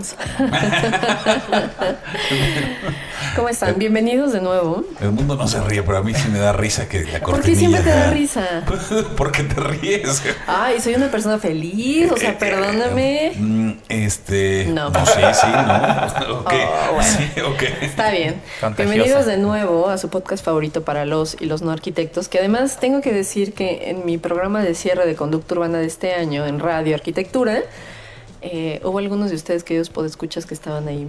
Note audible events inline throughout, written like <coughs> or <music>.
<laughs> ¿Cómo están? Bienvenidos de nuevo. El mundo no se ríe, pero a mí sí me da risa que la cortinilla. ¿Por qué siempre te da risa? <laughs> ¿Por qué te ríes? Ay, soy una persona feliz, o sea, <laughs> perdóname. Mm, Este. No. No, sí, sí, no. Ok. Oh, bueno. Sí, ok. Está bien. Contagiosa. Bienvenidos de nuevo a su podcast favorito para los y los no arquitectos, que además tengo que decir que en mi programa de cierre de conducta urbana de este año en Radio Arquitectura, eh, hubo algunos de ustedes queridos podescuchas que estaban ahí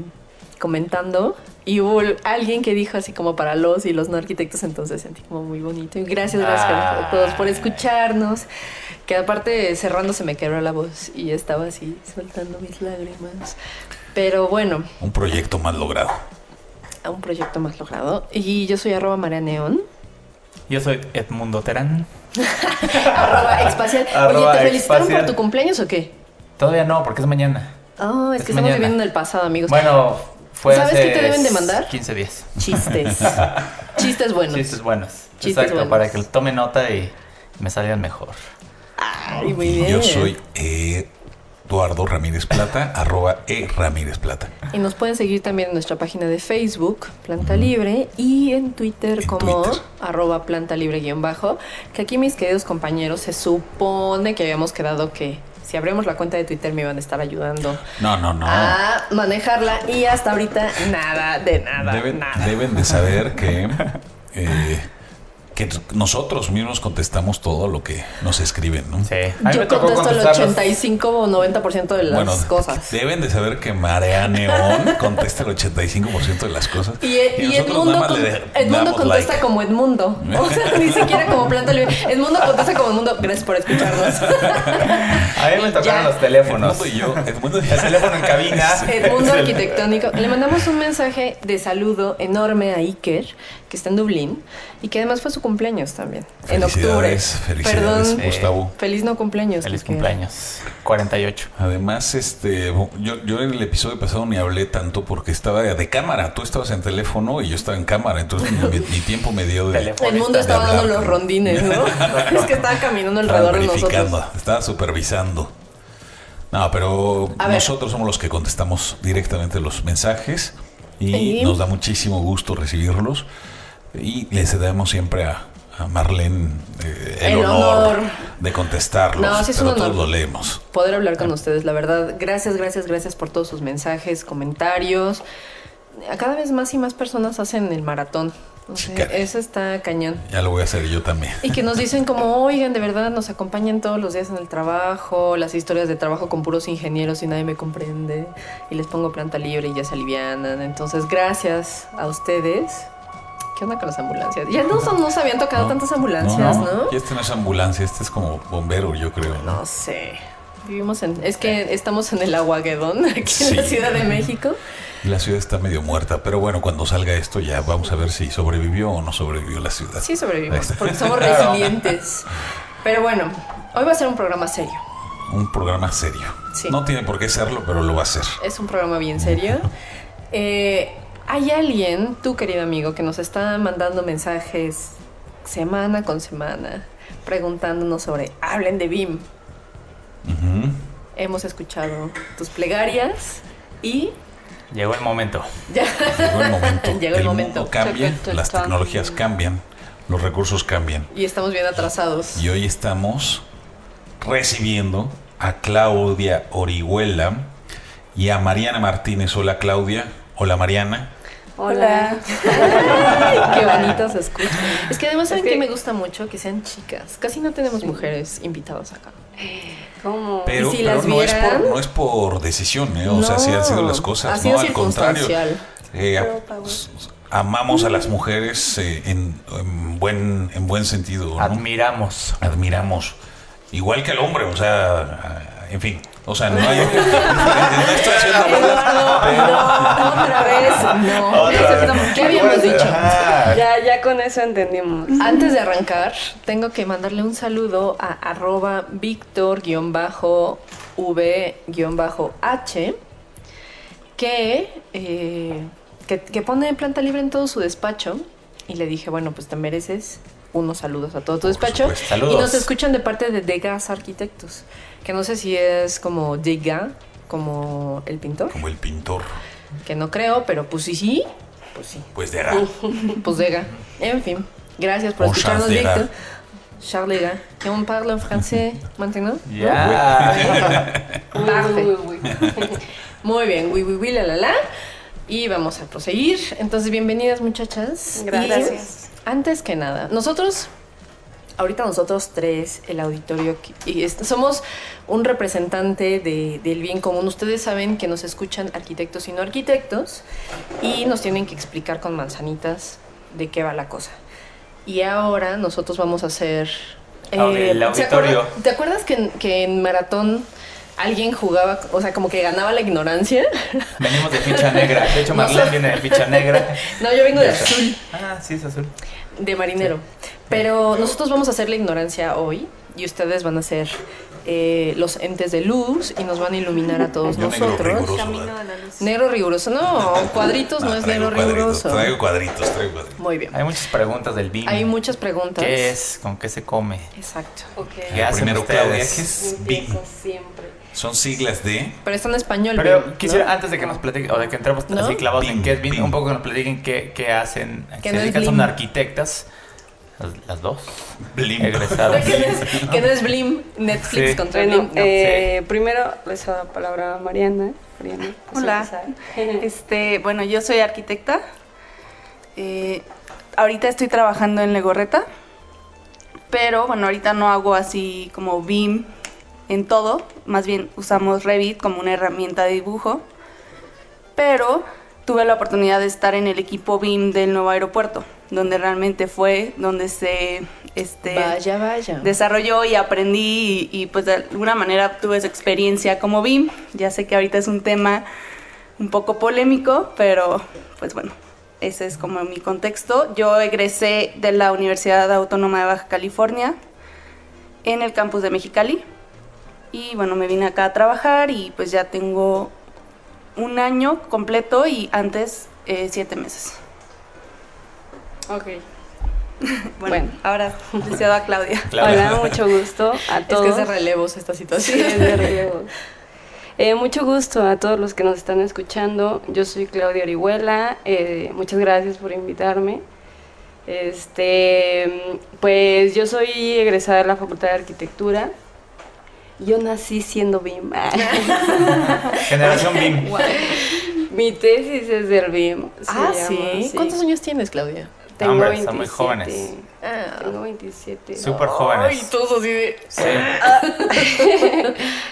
comentando y hubo alguien que dijo así como para los y los no arquitectos, entonces sentí como muy bonito. Y gracias, gracias Ah. a todos por escucharnos. Que aparte cerrando se me quebró la voz y estaba así soltando mis lágrimas. Pero bueno, Un proyecto más logrado. a un proyecto más logrado. Y yo soy arroba María Neón. Yo soy Edmundo Terán. <laughs> arroba Expacial. Oye, ¿te felicitaron Expacial. por tu cumpleaños o qué? Todavía no, porque es mañana. Ah, es Es que estamos viviendo en el pasado, amigos. Bueno, fue ¿Sabes hace qué te deben de mandar? 15 días. Chistes. <laughs> Chistes buenos. Chistes buenos. Chistes Exacto, buenos. para que tome nota y me salgan mejor. Ay, muy bien. yo soy Eduardo Ramírez Plata, <laughs> arroba E Ramírez Plata. Y nos pueden seguir también en nuestra página de Facebook, Planta Libre, y en Twitter En como Twitter. arroba planta libre guion bajo. Que aquí mis queridos compañeros se supone que habíamos quedado que si abrimos la cuenta de Twitter me iban a estar ayudando No, no, no. a manejarla y hasta ahorita nada de nada. Deben, nada. deben de saber que, eh, que nosotros mismos contestamos todo lo que nos escriben, ¿no? Sí. A Yo contesto el contestar los- 85 o 90% de las bueno, cosas. deben de saber que Marea Neón <laughs> contesta el 85% de las cosas. Y, y nosotros Edmundo, con- le Edmundo contesta like. como Edmundo. O sea, ni <laughs> siquiera como planta libre. Edmundo contesta como Edmundo. Gracias por escucharnos. A mí me Ya. tocaron los teléfonos. Edmundo y yo, Edmundo y El teléfono en cabina. <laughs> Edmundo Arquitectónico. Le mandamos un mensaje de saludo enorme a Iker, que está en Dublín, y que además fue su cumpleaños también. En octubre. Felicidades, Perdón. Gustavo. Feliz no cumpleaños. Feliz porque- cumpleaños. 48. Además, este, yo, yo en el episodio pasado ni hablé tanto porque estaba de cámara. Tú estabas en teléfono y yo estaba en cámara, entonces mi, mi tiempo me dio de. Teléfono. Edmundo de estaba dando los rondines, ¿no? <laughs> es que estaba caminando Estaba alrededor de verificando, nosotros. estaba supervisando. No, pero A ver. nosotros somos los que contestamos directamente los mensajes y Y- nos da muchísimo gusto recibirlos y le cedemos siempre a, a Marlene eh, el, El honor, honor. de contestarlos, No, sí es pero un todos honor. lo leemos. poder hablar con ustedes, la verdad. Gracias, gracias, gracias por todos sus mensajes, comentarios. Cada vez más y más personas hacen el maratón. O sea, eso está cañón. Ya lo voy a hacer yo también. Y que nos dicen como, oigan, de verdad nos acompañan todos los días en el trabajo, las historias de trabajo con puros ingenieros y nadie me comprende. Y les pongo planta libre y ya se alivianan. Entonces, gracias a ustedes. ¿Qué onda con las ambulancias? Ya no, son- no se habían tocado No, tantas ambulancias, ¿no? Y este no es ambulancia, este es como bombero, yo creo. ¿no? No sé. Vivimos en. Es que estamos en el Aguaguedón, <laughs> aquí en la. Ciudad de México. Y La ciudad está medio muerta, pero bueno, cuando salga esto ya vamos a ver si sobrevivió o no sobrevivió la ciudad. Sí sobrevivimos, <laughs> porque somos resilientes. Pero bueno, hoy va a ser un programa serio. Un programa serio. Sí. No tiene por qué serlo, pero lo va a ser. Es un programa bien serio. <laughs> Eh, hay alguien, tu querido amigo, que nos está mandando mensajes semana con semana, preguntándonos sobre hablen de BIM. Hemos escuchado tus plegarias y Llegó el momento. ya Llegó el momento. <laughs> Llegó el momento. mundo cambia, las tecnologías cambian, los recursos cambian. y estamos bien atrasados. Y hoy estamos recibiendo a Claudia Orihuela y a Mariana Martínez. Hola Claudia. Hola Mariana. Hola. <laughs> Ay, qué bonito se escucha. Es que además saben Es que que- me gusta mucho que sean chicas. Casi no tenemos mujeres invitadas acá. ¿Cómo? Pero, si pero las no, es por, no es por decisión, ¿eh? O sea, sí han sido las cosas. ha sido no, al contrario. Eh, amamos a las mujeres eh, en, en buen, en buen sentido. ¿no? Admiramos. Admiramos. Igual que al hombre, o sea, en fin. O sea, no hay. <laughs> no estoy haciendo Eduardo, no, otra vez, no. <laughs> Otra vez. ¿Qué habíamos dicho? Ya, ya con eso entendimos. Antes de arrancar, tengo que mandarle un saludo a arroba Víctor-V-H que, eh, que, que pone planta libre en todo su despacho. Y le dije, bueno, pues te mereces unos saludos a todo tu despacho. supuesto. Saludos. Y nos escuchan de parte de Degas Arquitectos, que no sé si es como Degas, como el pintor, Como el pintor. que no creo, pero pues sí, sí, pues sí. Pues de ra. <laughs> Pues Degas. En fin, gracias por O escucharnos, Degas. Víctor. Charles Degas. Et on parle en français <laughs> maintenant? Ya. <laughs> Parfait. Uy, uy, uy. Muy bien, oui, oui, oui, la, la, la. Y vamos a proseguir. Entonces, bienvenidas, muchachas. Gracias. Y antes que nada, nosotros, ahorita nosotros tres, el auditorio, y somos un representante de- del bien común. Ustedes saben que nos escuchan arquitectos y no arquitectos y nos tienen que explicar con manzanitas de qué va la cosa. Y ahora nosotros vamos a hacer... Audi- el ¿se auditorio. ¿Te acuerdas que en, que en maratón alguien jugaba, o sea, como que ganaba la ignorancia? <laughs> Venimos de ficha negra. De hecho, <laughs> Marlene viene de ficha negra. <laughs> No, yo vengo de azul, Ah, sí, es azul. de marinero. Pero nosotros vamos a hacer la ignorancia hoy y ustedes van a ser eh, los entes de luz y nos van a iluminar a todos Yo negro nosotros. riguroso. Camino a la luz. Negro riguroso, no, <laughs> cuadritos no, es negro cuadritos, riguroso. Traigo cuadritos, traigo cuadritos. Muy bien. Hay muchas preguntas del BIM. Hay muchas preguntas. ¿Qué es? ¿Con qué se come? Exacto. ¿Qué hacen Primero, ustedes? Claudia, ¿qué es BIM? Son siglas de. Pero está en español. Pero quisiera, ¿no? antes de que nos platiquen, o de que entremos ¿No? así clavados en qué es BIM, BIM. un poco que nos platiquen qué, qué hacen. Que se no es dedican, son arquitectas, las, las dos, Blim. egresadas. <laughs> que, no es, que no es Blim, Netflix Sí. contra Bueno, Blim. no. eh, primero les doy la palabra a Mariana. Mariana, ¿puedes Hola. empezar? Este, bueno, yo soy arquitecta. Eh, ahorita estoy trabajando en Legorreta. Pero bueno, ahorita no hago así como BIM en todo. Más bien usamos Revit como una herramienta de dibujo. Pero tuve la oportunidad de estar en el equipo BIM del nuevo aeropuerto, donde realmente fue donde se este, Vaya, vaya. desarrolló y aprendí y, y, pues de alguna manera tuve esa experiencia como BIM. Ya sé que ahorita es un tema un poco polémico, pero pues bueno, ese es como mi contexto. Yo egresé de la Universidad Autónoma de Baja California en el campus de Mexicali y bueno, me vine acá a trabajar y pues ya tengo un año completo y antes eh, siete meses. Ok. <laughs> Bueno, Bueno. ahora les cedo a Claudia. <laughs> Claudia. Hola, mucho gusto a Es todos. que es de relevos esta situación. Sí, es de relevo. <laughs> Eh, mucho gusto a todos los que nos están escuchando. Yo soy Claudia Orihuela. eh, muchas gracias por invitarme. Este, pues yo soy egresada de la Facultad de Arquitectura. Yo nací siendo BIM. <laughs> Generación BIM. Mi tesis es del BIM. ah, llama, sí. ¿Cuántos años tienes, Claudia? Tengo Hombre, 27. son muy jóvenes. Ah, Tengo 27. Súper Ay, jóvenes. todos así de... Sí. <laughs>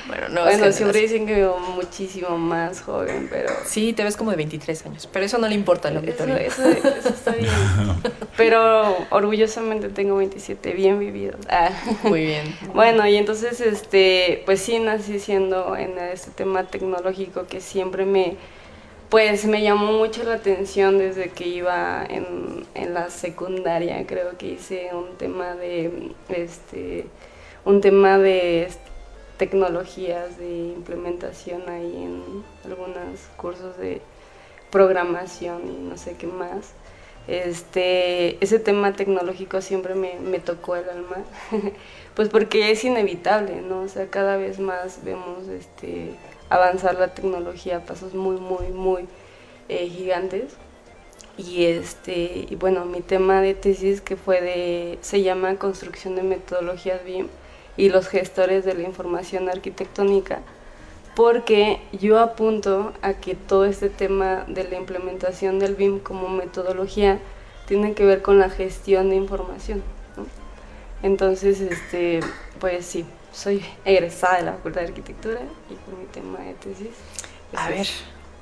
Bueno, no, bueno, es que siempre no- dicen que veo muchísimo más joven, pero Sí, te ves como de 23 años, pero eso no le importa al Eso, auditorio. eso, eso está bien. <laughs> Pero orgullosamente tengo 27 bien vividos. Ah. Muy bien. <laughs> Bueno, y entonces, este, pues sí nací siendo en este tema tecnológico que siempre me, pues me llamó mucho la atención desde que iba en, la secundaria. Creo que hice un tema de, este, un tema de tecnologías de implementación ahí en algunos cursos de programación y no sé qué más. Este, ese tema tecnológico siempre me, me tocó el alma, <laughs> pues porque es inevitable, ¿no? O sea, cada vez más vemos este, avanzar la tecnología a pasos muy, muy, muy eh, gigantes. Y, este, bueno, mi tema de tesis que fue de, se llama Construcción de Metodologías BIM y los gestores de la información arquitectónica, porque yo apunto a que todo este tema de la implementación del BIM como metodología tiene que ver con la gestión de información. Entonces, este, pues sí, soy egresada de la Facultad de Arquitectura y con mi tema de tesis. es A ver.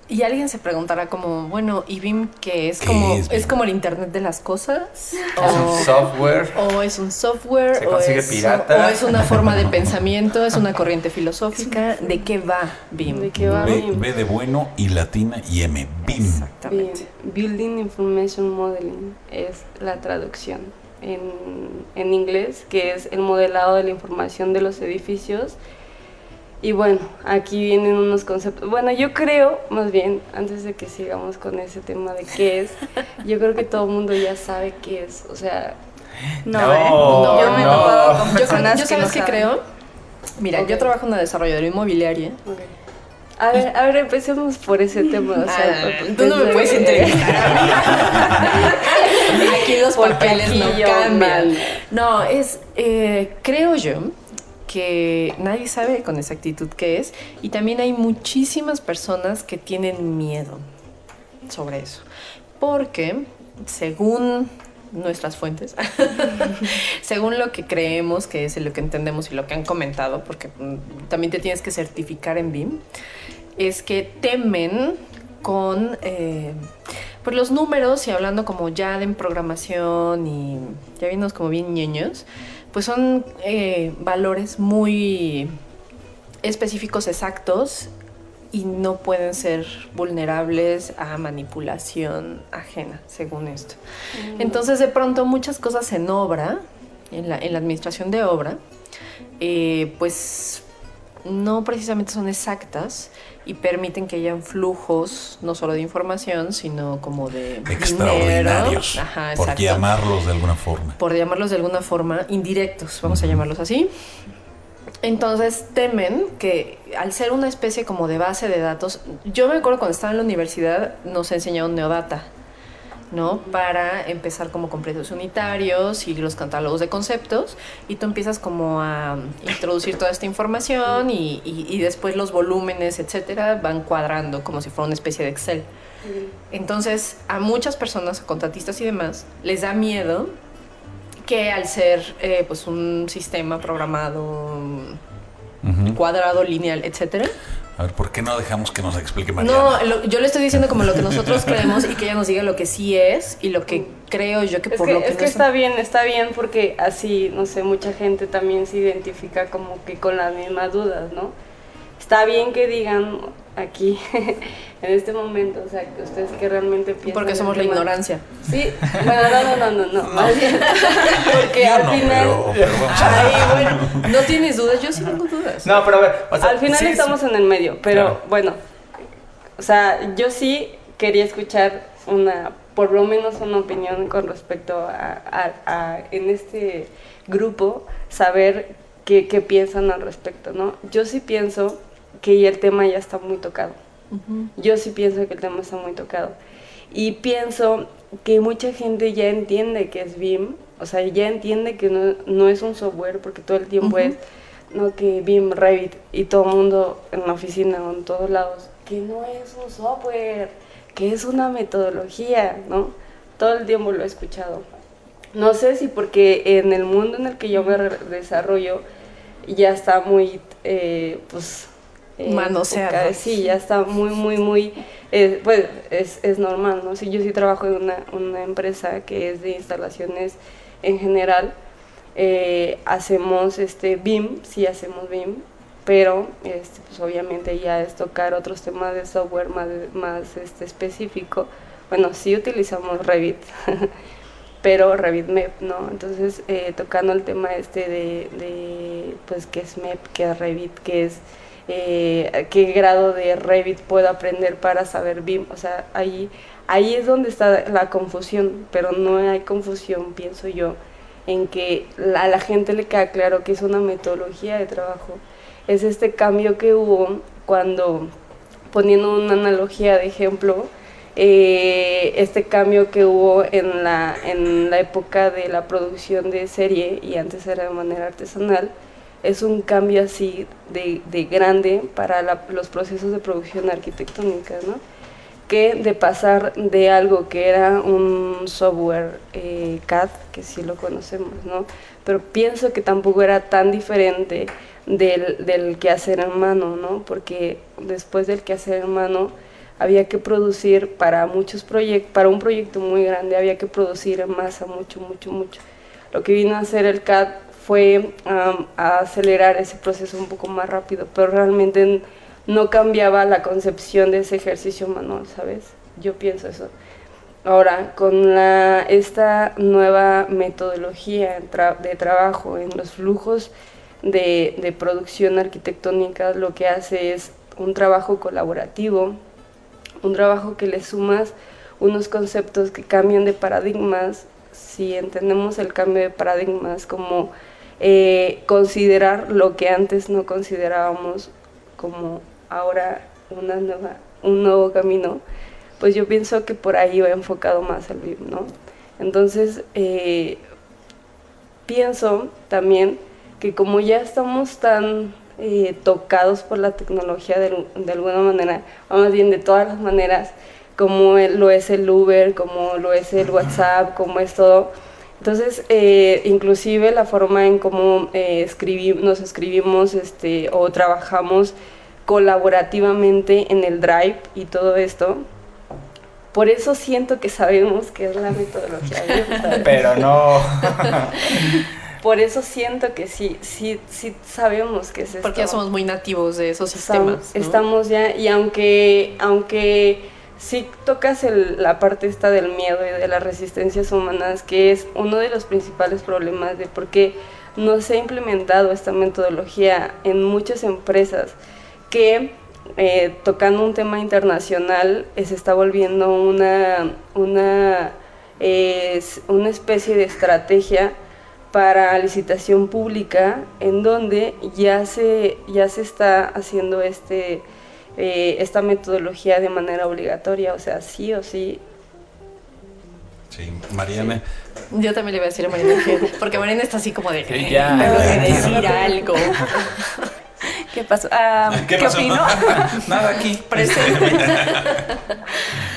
Y alguien se preguntará como, bueno, ¿y BIM qué es? ¿Qué Como, es es, BIM? como el Internet de las cosas? <laughs> Es un software. o es un software, Se o, consigue es, pirata. o es una forma de pensamiento, es una corriente <laughs> filosófica. ¿De qué va BIM? ¿De qué va B, BIM? B de bueno y latina y M. BIM. Exactamente. Bien, Building Information Modeling es la traducción en, en inglés, que es el modelado de la información de los edificios. Y bueno, aquí vienen unos conceptos. Bueno, yo creo, más bien, antes de que sigamos con ese tema de qué es, yo creo que todo el mundo ya sabe qué es. O sea, No, No, ¿eh? Yo me he no. topado con Yo, creo- personas yo que sabes no qué saben. creo. Mira, yo trabajo en una desarrolladora inmobiliaria. ok. A ver, a ver, empecemos por ese tema. O sea, Ah, tú no me puedes entrevistar a mí. <laughs> Aquí los Porque papeles aquí no cambian. No, es, eh, creo yo que nadie sabe con exactitud qué es y también hay muchísimas personas que tienen miedo sobre eso. Porque, según nuestras fuentes, <laughs> según lo que creemos que es y lo que entendemos y lo que han comentado, porque mm, también te tienes que certificar en BIM, es que temen con eh, pues los números y hablando como ya de programación y ya viéndonos como bien ñeños, pues son eh, valores muy específicos, exactos y no pueden ser vulnerables a manipulación ajena, según esto. Entonces, de pronto, muchas cosas en obra, en la, en la administración de obra, eh, pues no precisamente son exactas y permiten que hayan flujos no solo de información, sino como de Extraordinarios. dinero. Ajá, por llamarlos de alguna forma. Por llamarlos de alguna forma, indirectos, vamos a llamarlos así. Entonces temen que al ser una especie como de base de datos, yo me acuerdo cuando estaba en la universidad nos enseñaron Neodata, ¿no? Para empezar como con precios unitarios y los catálogos de conceptos y tú empiezas como a introducir toda esta información y, y- y después los volúmenes, etcétera, van cuadrando como si fuera una especie de Excel. Entonces, a muchas personas, contratistas y demás, les da miedo que al ser eh, pues un sistema programado cuadrado, lineal, etcétera. A ver, ¿por qué no dejamos que nos explique Mariana? No, lo- yo le estoy diciendo como lo que nosotros creemos y que ella nos diga lo que sí es y lo que creo yo que Es por que, lo que es que está bien, está bien porque así, no sé, mucha gente también se identifica como que con las mismas dudas, ¿no? Está bien que digan aquí, <laughs> en este momento, o sea, que ustedes que realmente piensan... porque somos la tema. ignorancia. Sí, bueno, no, no, no, no, no, más <laughs> bien, <laughs> porque Yo al no, final... pero, pero vamos a ver. Ay, bueno, no tienes dudas, yo sí tengo dudas. No, pero a ver. o sea, Al final sí, sí. estamos en el medio, pero Claro. bueno, o sea, yo sí quería escuchar una, por lo menos una opinión con respecto a, a- a- en este grupo, saber qué, qué piensan al respecto, ¿no? Yo sí pienso que ya el tema ya está muy tocado. Yo sí pienso que el tema está muy tocado. Y pienso que mucha gente ya entiende que es BIM, o sea, ya entiende que no, no es un software, porque todo el tiempo Ujú. es, no, que BIM, Revit, y todo el mundo en la oficina o en todos lados, que no es un software, que es una metodología, ¿no? Todo el tiempo lo he escuchado. No sé si porque en el mundo en el que yo me desarrollo ya está muy, eh, pues... eh, Manoseado. Sí, ya está muy, muy, muy... eh, pues es, es normal, ¿no? Sí, yo sí trabajo en una, una empresa que es de instalaciones en general. eh, hacemos este BIM, sí hacemos BIM, pero este, pues obviamente ya es tocar otros temas de software más, más este, específico. Bueno, sí utilizamos Revit, <laughs> pero Revit MEP, ¿no? Entonces, eh, tocando el tema este de, de, pues, qué es MEP, qué es Revit, qué es, eh, qué grado de Revit puedo aprender para saber BIM, o sea, ahí, ahí es donde está la confusión, pero no hay confusión, pienso yo, en que a la gente le queda claro que es una metodología de trabajo. Es este cambio que hubo cuando, poniendo una analogía de ejemplo, eh, este cambio que hubo en la, en la época de la producción de serie y antes era de manera artesanal, es un cambio así de, de grande para los procesos de producción arquitectónica, ¿no? que de pasar de algo que era un software eh, CAD, que sí lo conocemos, ¿no? Pero pienso que tampoco era tan diferente del, del quehacer en mano, ¿no? Porque después del quehacer en mano había que producir para muchos proyectos, para un proyecto muy grande, había que producir en masa mucho, mucho, mucho. Lo que vino a hacer el CAD fue a acelerar ese proceso un poco más rápido, pero realmente no cambiaba la concepción de ese ejercicio manual, ¿sabes? Yo pienso eso. Ahora, con esta nueva metodología de trabajo en los flujos de, de producción arquitectónica, lo que hace es un trabajo colaborativo, un trabajo que le sumas unos conceptos que cambian de paradigmas, si entendemos el cambio de paradigmas como eh, considerar lo que antes no considerábamos como ahora una nueva, un nuevo camino, pues yo pienso que por ahí va enfocado más el BIM, ¿no? Entonces, eh, pienso también que como ya estamos tan eh, tocados por la tecnología de, alguna manera, o más bien de todas las maneras, como lo es el Uber, como lo es el WhatsApp, como es todo. Entonces, eh, inclusive la forma en cómo eh, nos escribimos este, o trabajamos colaborativamente en el Drive y todo esto, por eso siento que sabemos que es la metodología. <laughs> Pero no. <laughs> por eso siento que sí, sí, sí sabemos que es esto. Porque ya somos muy nativos de esos sistemas. Estamos, ya, y aunque, aunque sí tocas la parte esta del miedo y de las resistencias humanas, que es uno de los principales problemas de por qué no se ha implementado esta metodología en muchas empresas, que eh, tocando un tema internacional eh, se está volviendo una, una, una especie de estrategia para licitación pública en donde ya se, ya se está haciendo este, eh, esta metodología de manera obligatoria, o sea, sí o sí. Sí, Mariana. Yo también le voy a decir a Mariana porque Mariana está así como de sí, ya. decir algo. <laughs> ¿Qué pasó? Ah, ¿Qué, pasó? opino? <laughs> Nada aquí. <laughs> Presente.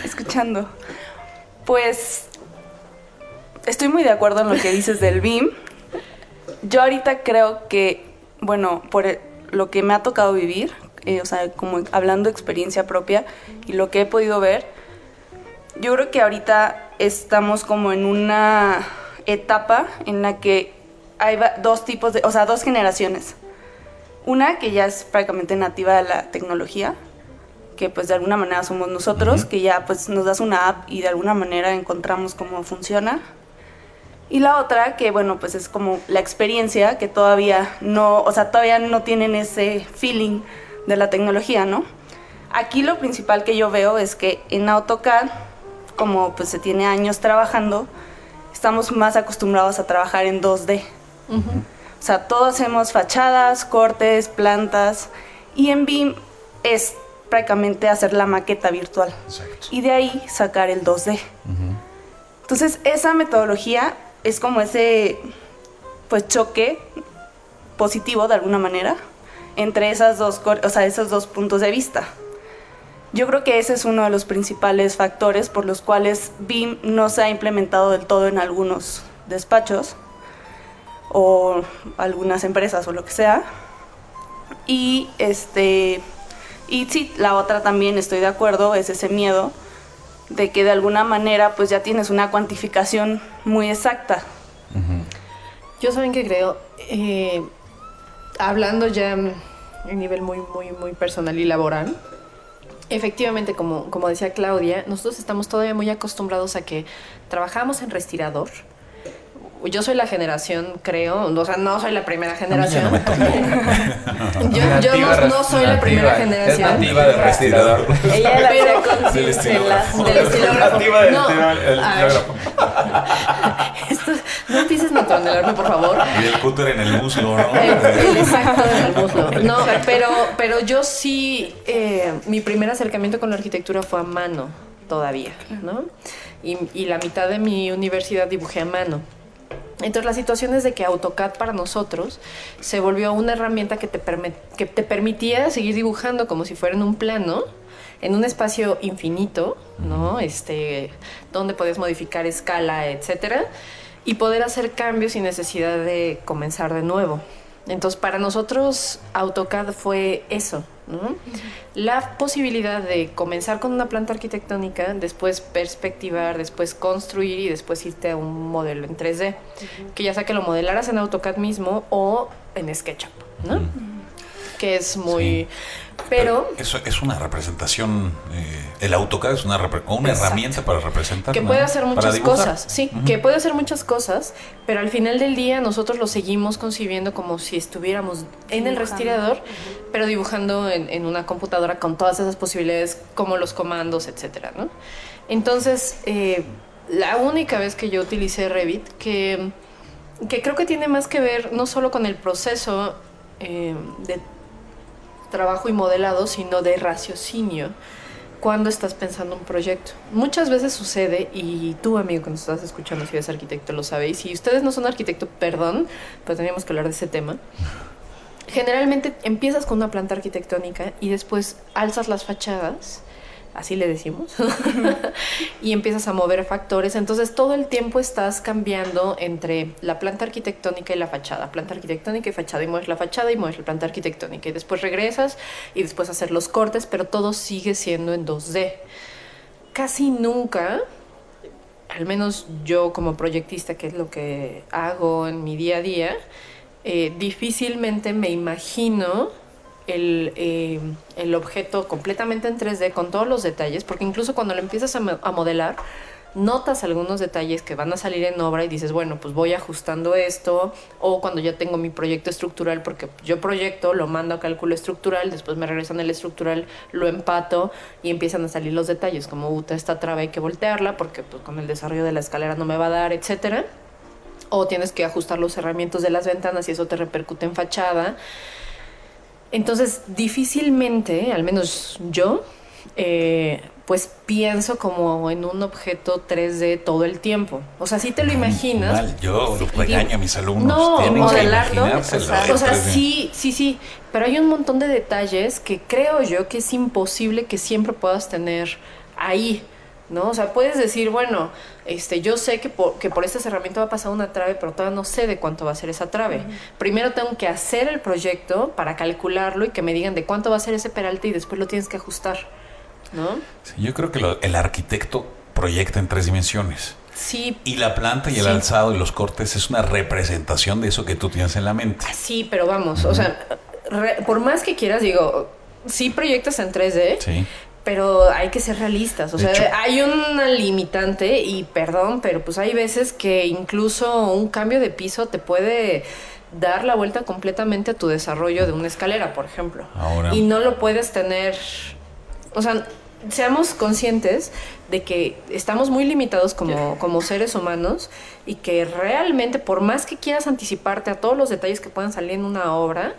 Escuchando. Pues estoy muy de acuerdo en lo que dices del BIM. Yo ahorita creo que, bueno, por lo que me ha tocado vivir, eh, o sea, como hablando de experiencia propia y lo que he podido ver, yo creo que ahorita estamos como en una etapa en la que hay dos tipos de, o sea, dos generaciones. Una que ya es prácticamente nativa de la tecnología, que pues de alguna manera somos nosotros, que ya pues nos das una app y de alguna manera encontramos cómo funciona y la otra, que bueno, pues es como la experiencia, que todavía no, o sea, todavía no tienen ese feeling de la tecnología, ¿no? Aquí lo principal que yo veo es que en AutoCAD, como pues se tiene años trabajando, estamos más acostumbrados a trabajar en 2D. O sea, todos hacemos fachadas, cortes, plantas, y en BIM es prácticamente hacer la maqueta virtual. Y de ahí sacar el 2D. Entonces, esa metodología es como ese pues choque positivo de alguna manera entre esas dos, o sea, esos dos puntos de vista. Yo creo que ese es uno de los principales factores por los cuales BIM no se ha implementado del todo en algunos despachos o algunas empresas o lo que sea. Y este y sí, la otra también estoy de acuerdo, es ese miedo de que de alguna manera pues ya tienes una cuantificación muy exacta. Yo saben que creo, eh, hablando ya a nivel muy, muy, muy personal y laboral, efectivamente, como, como decía Claudia, nosotros estamos todavía muy acostumbrados a que trabajamos en respirador, yo soy la generación, creo, o sea, no soy la primera generación. <laughs> yo, yo no, no, soy la primera generación. Es nativa del respirador. Ella es la del estilógrafo. Del estilógrafo. Nativa del No, estilógrafo. <laughs> Esto, no empieces a tronelarme, por favor. Y el cúter en el muslo, ¿no? El, <laughs> exacto, en el muslo. <laughs> No, pero, pero yo sí, eh, mi primer acercamiento con la arquitectura fue a mano todavía, ¿no? Y, y la mitad de mi universidad dibujé a mano. Entonces la situación es de que AutoCAD para nosotros se volvió una herramienta que te, que te permitía seguir dibujando como si fuera en un plano, en un espacio infinito, ¿no? Este, donde podías modificar escala, etcétera, y poder hacer cambios sin necesidad de comenzar de nuevo. Entonces, para nosotros AutoCAD fue eso, ¿no? La posibilidad de comenzar con una planta arquitectónica, después perspectivar, después construir y después irte a un modelo en 3D, que ya sea que lo modelaras en AutoCAD mismo o en SketchUp, ¿no? Que es muy... Sí. Pero Eso es una representación. eh, el AutoCAD es una, una Exacto. herramienta para representar. que puede hacer muchas cosas, sí, que puede hacer muchas cosas, pero al final del día nosotros lo seguimos concibiendo como si estuviéramos en el respirador, pero dibujando en, en una computadora con todas esas posibilidades como los comandos, etcétera, ¿no? Entonces, eh, la única vez que yo utilicé Revit, que, que creo que tiene más que ver no solo con el proceso eh, de trabajo y modelado, sino de raciocinio cuando estás pensando un proyecto. Muchas veces sucede, y tú, amigo, que nos estás escuchando, si eres arquitecto, lo sabéis. Si ustedes no son arquitecto, perdón, pero teníamos que hablar de ese tema. Generalmente empiezas con una planta arquitectónica y después alzas las fachadas, así le decimos, <laughs> y empiezas a mover factores. Entonces todo el tiempo estás cambiando entre la planta arquitectónica y la fachada, planta arquitectónica y fachada, y mueves la fachada y mueves la planta arquitectónica, y después regresas y después hacer los cortes, pero todo sigue siendo en 2D. Casi nunca, al menos yo como proyectista, que es lo que hago en mi día a día, eh, difícilmente me imagino el, eh, el objeto completamente en 3D con todos los detalles, porque incluso cuando lo empiezas a, a modelar, notas algunos detalles que van a salir en obra y dices, bueno, pues voy ajustando esto, o cuando ya tengo mi proyecto estructural, porque yo proyecto, lo mando a cálculo estructural, después me regresan el estructural, lo empato y empiezan a salir los detalles, como, "Uta, esta traba hay que voltearla, porque pues, con el desarrollo de la escalera no me va a dar, etcétera o tienes que ajustar los cerramientos de las ventanas y eso te repercute en fachada. Entonces, difícilmente, al menos yo, eh, pues pienso como en un objeto 3D todo el tiempo. O sea, si te lo imaginas. Mal, yo lo regaño a mis alumnos. No, modelarlo. O sea, en o sea, 3D. sí, sí, sí. Pero hay un montón de detalles que creo yo que es imposible que siempre puedas tener ahí. ¿No? O sea, puedes decir, bueno, este, yo sé que por, que por esta herramienta va a pasar una trave, pero todavía no sé de cuánto va a ser esa trave. Primero tengo que hacer el proyecto para calcularlo y que me digan de cuánto va a ser ese peralte y después lo tienes que ajustar. ¿No? Sí, yo creo que lo- el arquitecto proyecta en tres dimensiones. Sí, Y la planta y el Sí. alzado y los cortes es una representación de eso que tú tienes en la mente. sí, pero vamos, o sea, re- por más que quieras, digo, sí proyectas en 3D, Sí. Pero hay que ser realistas, o De sea, hecho- hay una limitante y perdón, pero pues hay veces que incluso un cambio de piso te puede dar la vuelta completamente a tu desarrollo de una escalera, por ejemplo. Ahora. Y no lo puedes tener, o sea, seamos conscientes de que estamos muy limitados como, como seres humanos y que realmente por más que quieras anticiparte a todos los detalles que puedan salir en una obra,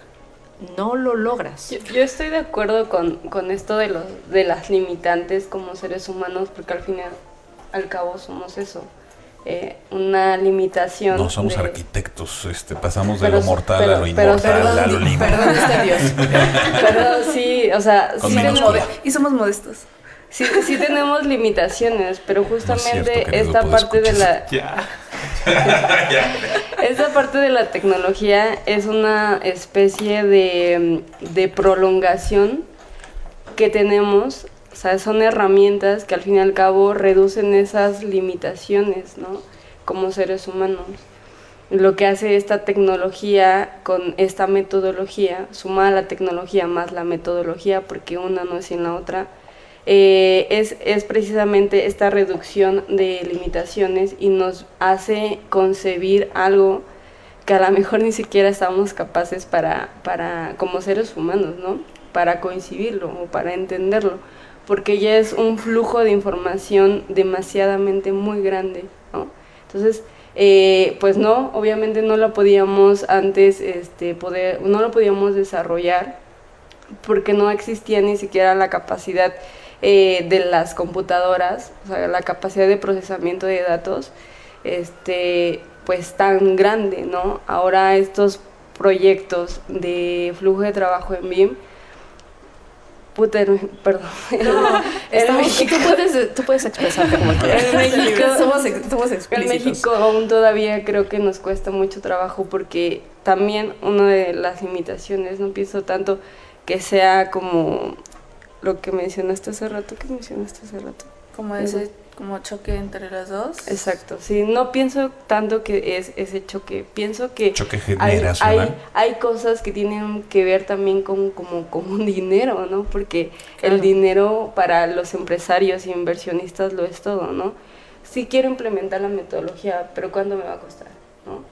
no lo logras. Yo, yo estoy de acuerdo con, con esto de, los, de las limitantes como seres humanos, porque al final, al cabo, somos eso. eh, una limitación. No somos de- arquitectos, este, pasamos de Pero- lo mortal pero- a lo pero- inmortal, Perdón, a lo perdón, este Dios. <laughs> Pero sí, o sea, sí tenemos, Y somos modestos. sí, sí tenemos limitaciones, pero No es cierto, justamente esta parte de la, Ya. <laughs> Esta parte de la tecnología es una especie de, de prolongación que tenemos, o sea, son herramientas que al fin y al cabo reducen esas limitaciones, ¿no? Como seres humanos. Lo que hace esta tecnología con esta metodología, sumada la tecnología más la metodología, porque una no es sin la otra, eh, es, es precisamente esta reducción de limitaciones y nos hace concebir algo que a lo mejor ni siquiera estamos capaces para, para como seres humanos, ¿no? Para coincidirlo o para entenderlo, porque ya es un flujo de información demasiadamente muy grande, ¿no? Entonces, eh, pues no, obviamente no lo podíamos antes, este, poder, no lo podíamos desarrollar porque no existía ni siquiera la capacidad eh, de las computadoras, o sea, la capacidad de procesamiento de datos, este, pues tan grande, ¿no? Ahora estos proyectos de flujo de trabajo en BIM, puta, perdón. <laughs> en México, tú, puedes, tú puedes expresarte como quieras. En México- somos, somos en. México aún todavía creo que nos cuesta mucho trabajo porque también una de las imitaciones, no pienso tanto que sea como lo que mencionaste hace rato, ¿qué mencionaste hace rato? Como ese como choque entre las dos. Exacto, sí, no pienso tanto que es ese choque, pienso que Choque hay, generacional. hay, hay cosas que tienen que ver también con, como, con un <laughs> dinero, ¿no? Porque Claro. el dinero para los empresarios e inversionistas lo es todo, ¿no? Sí quiero implementar la metodología, pero ¿cuánto me va a costar? ¿no?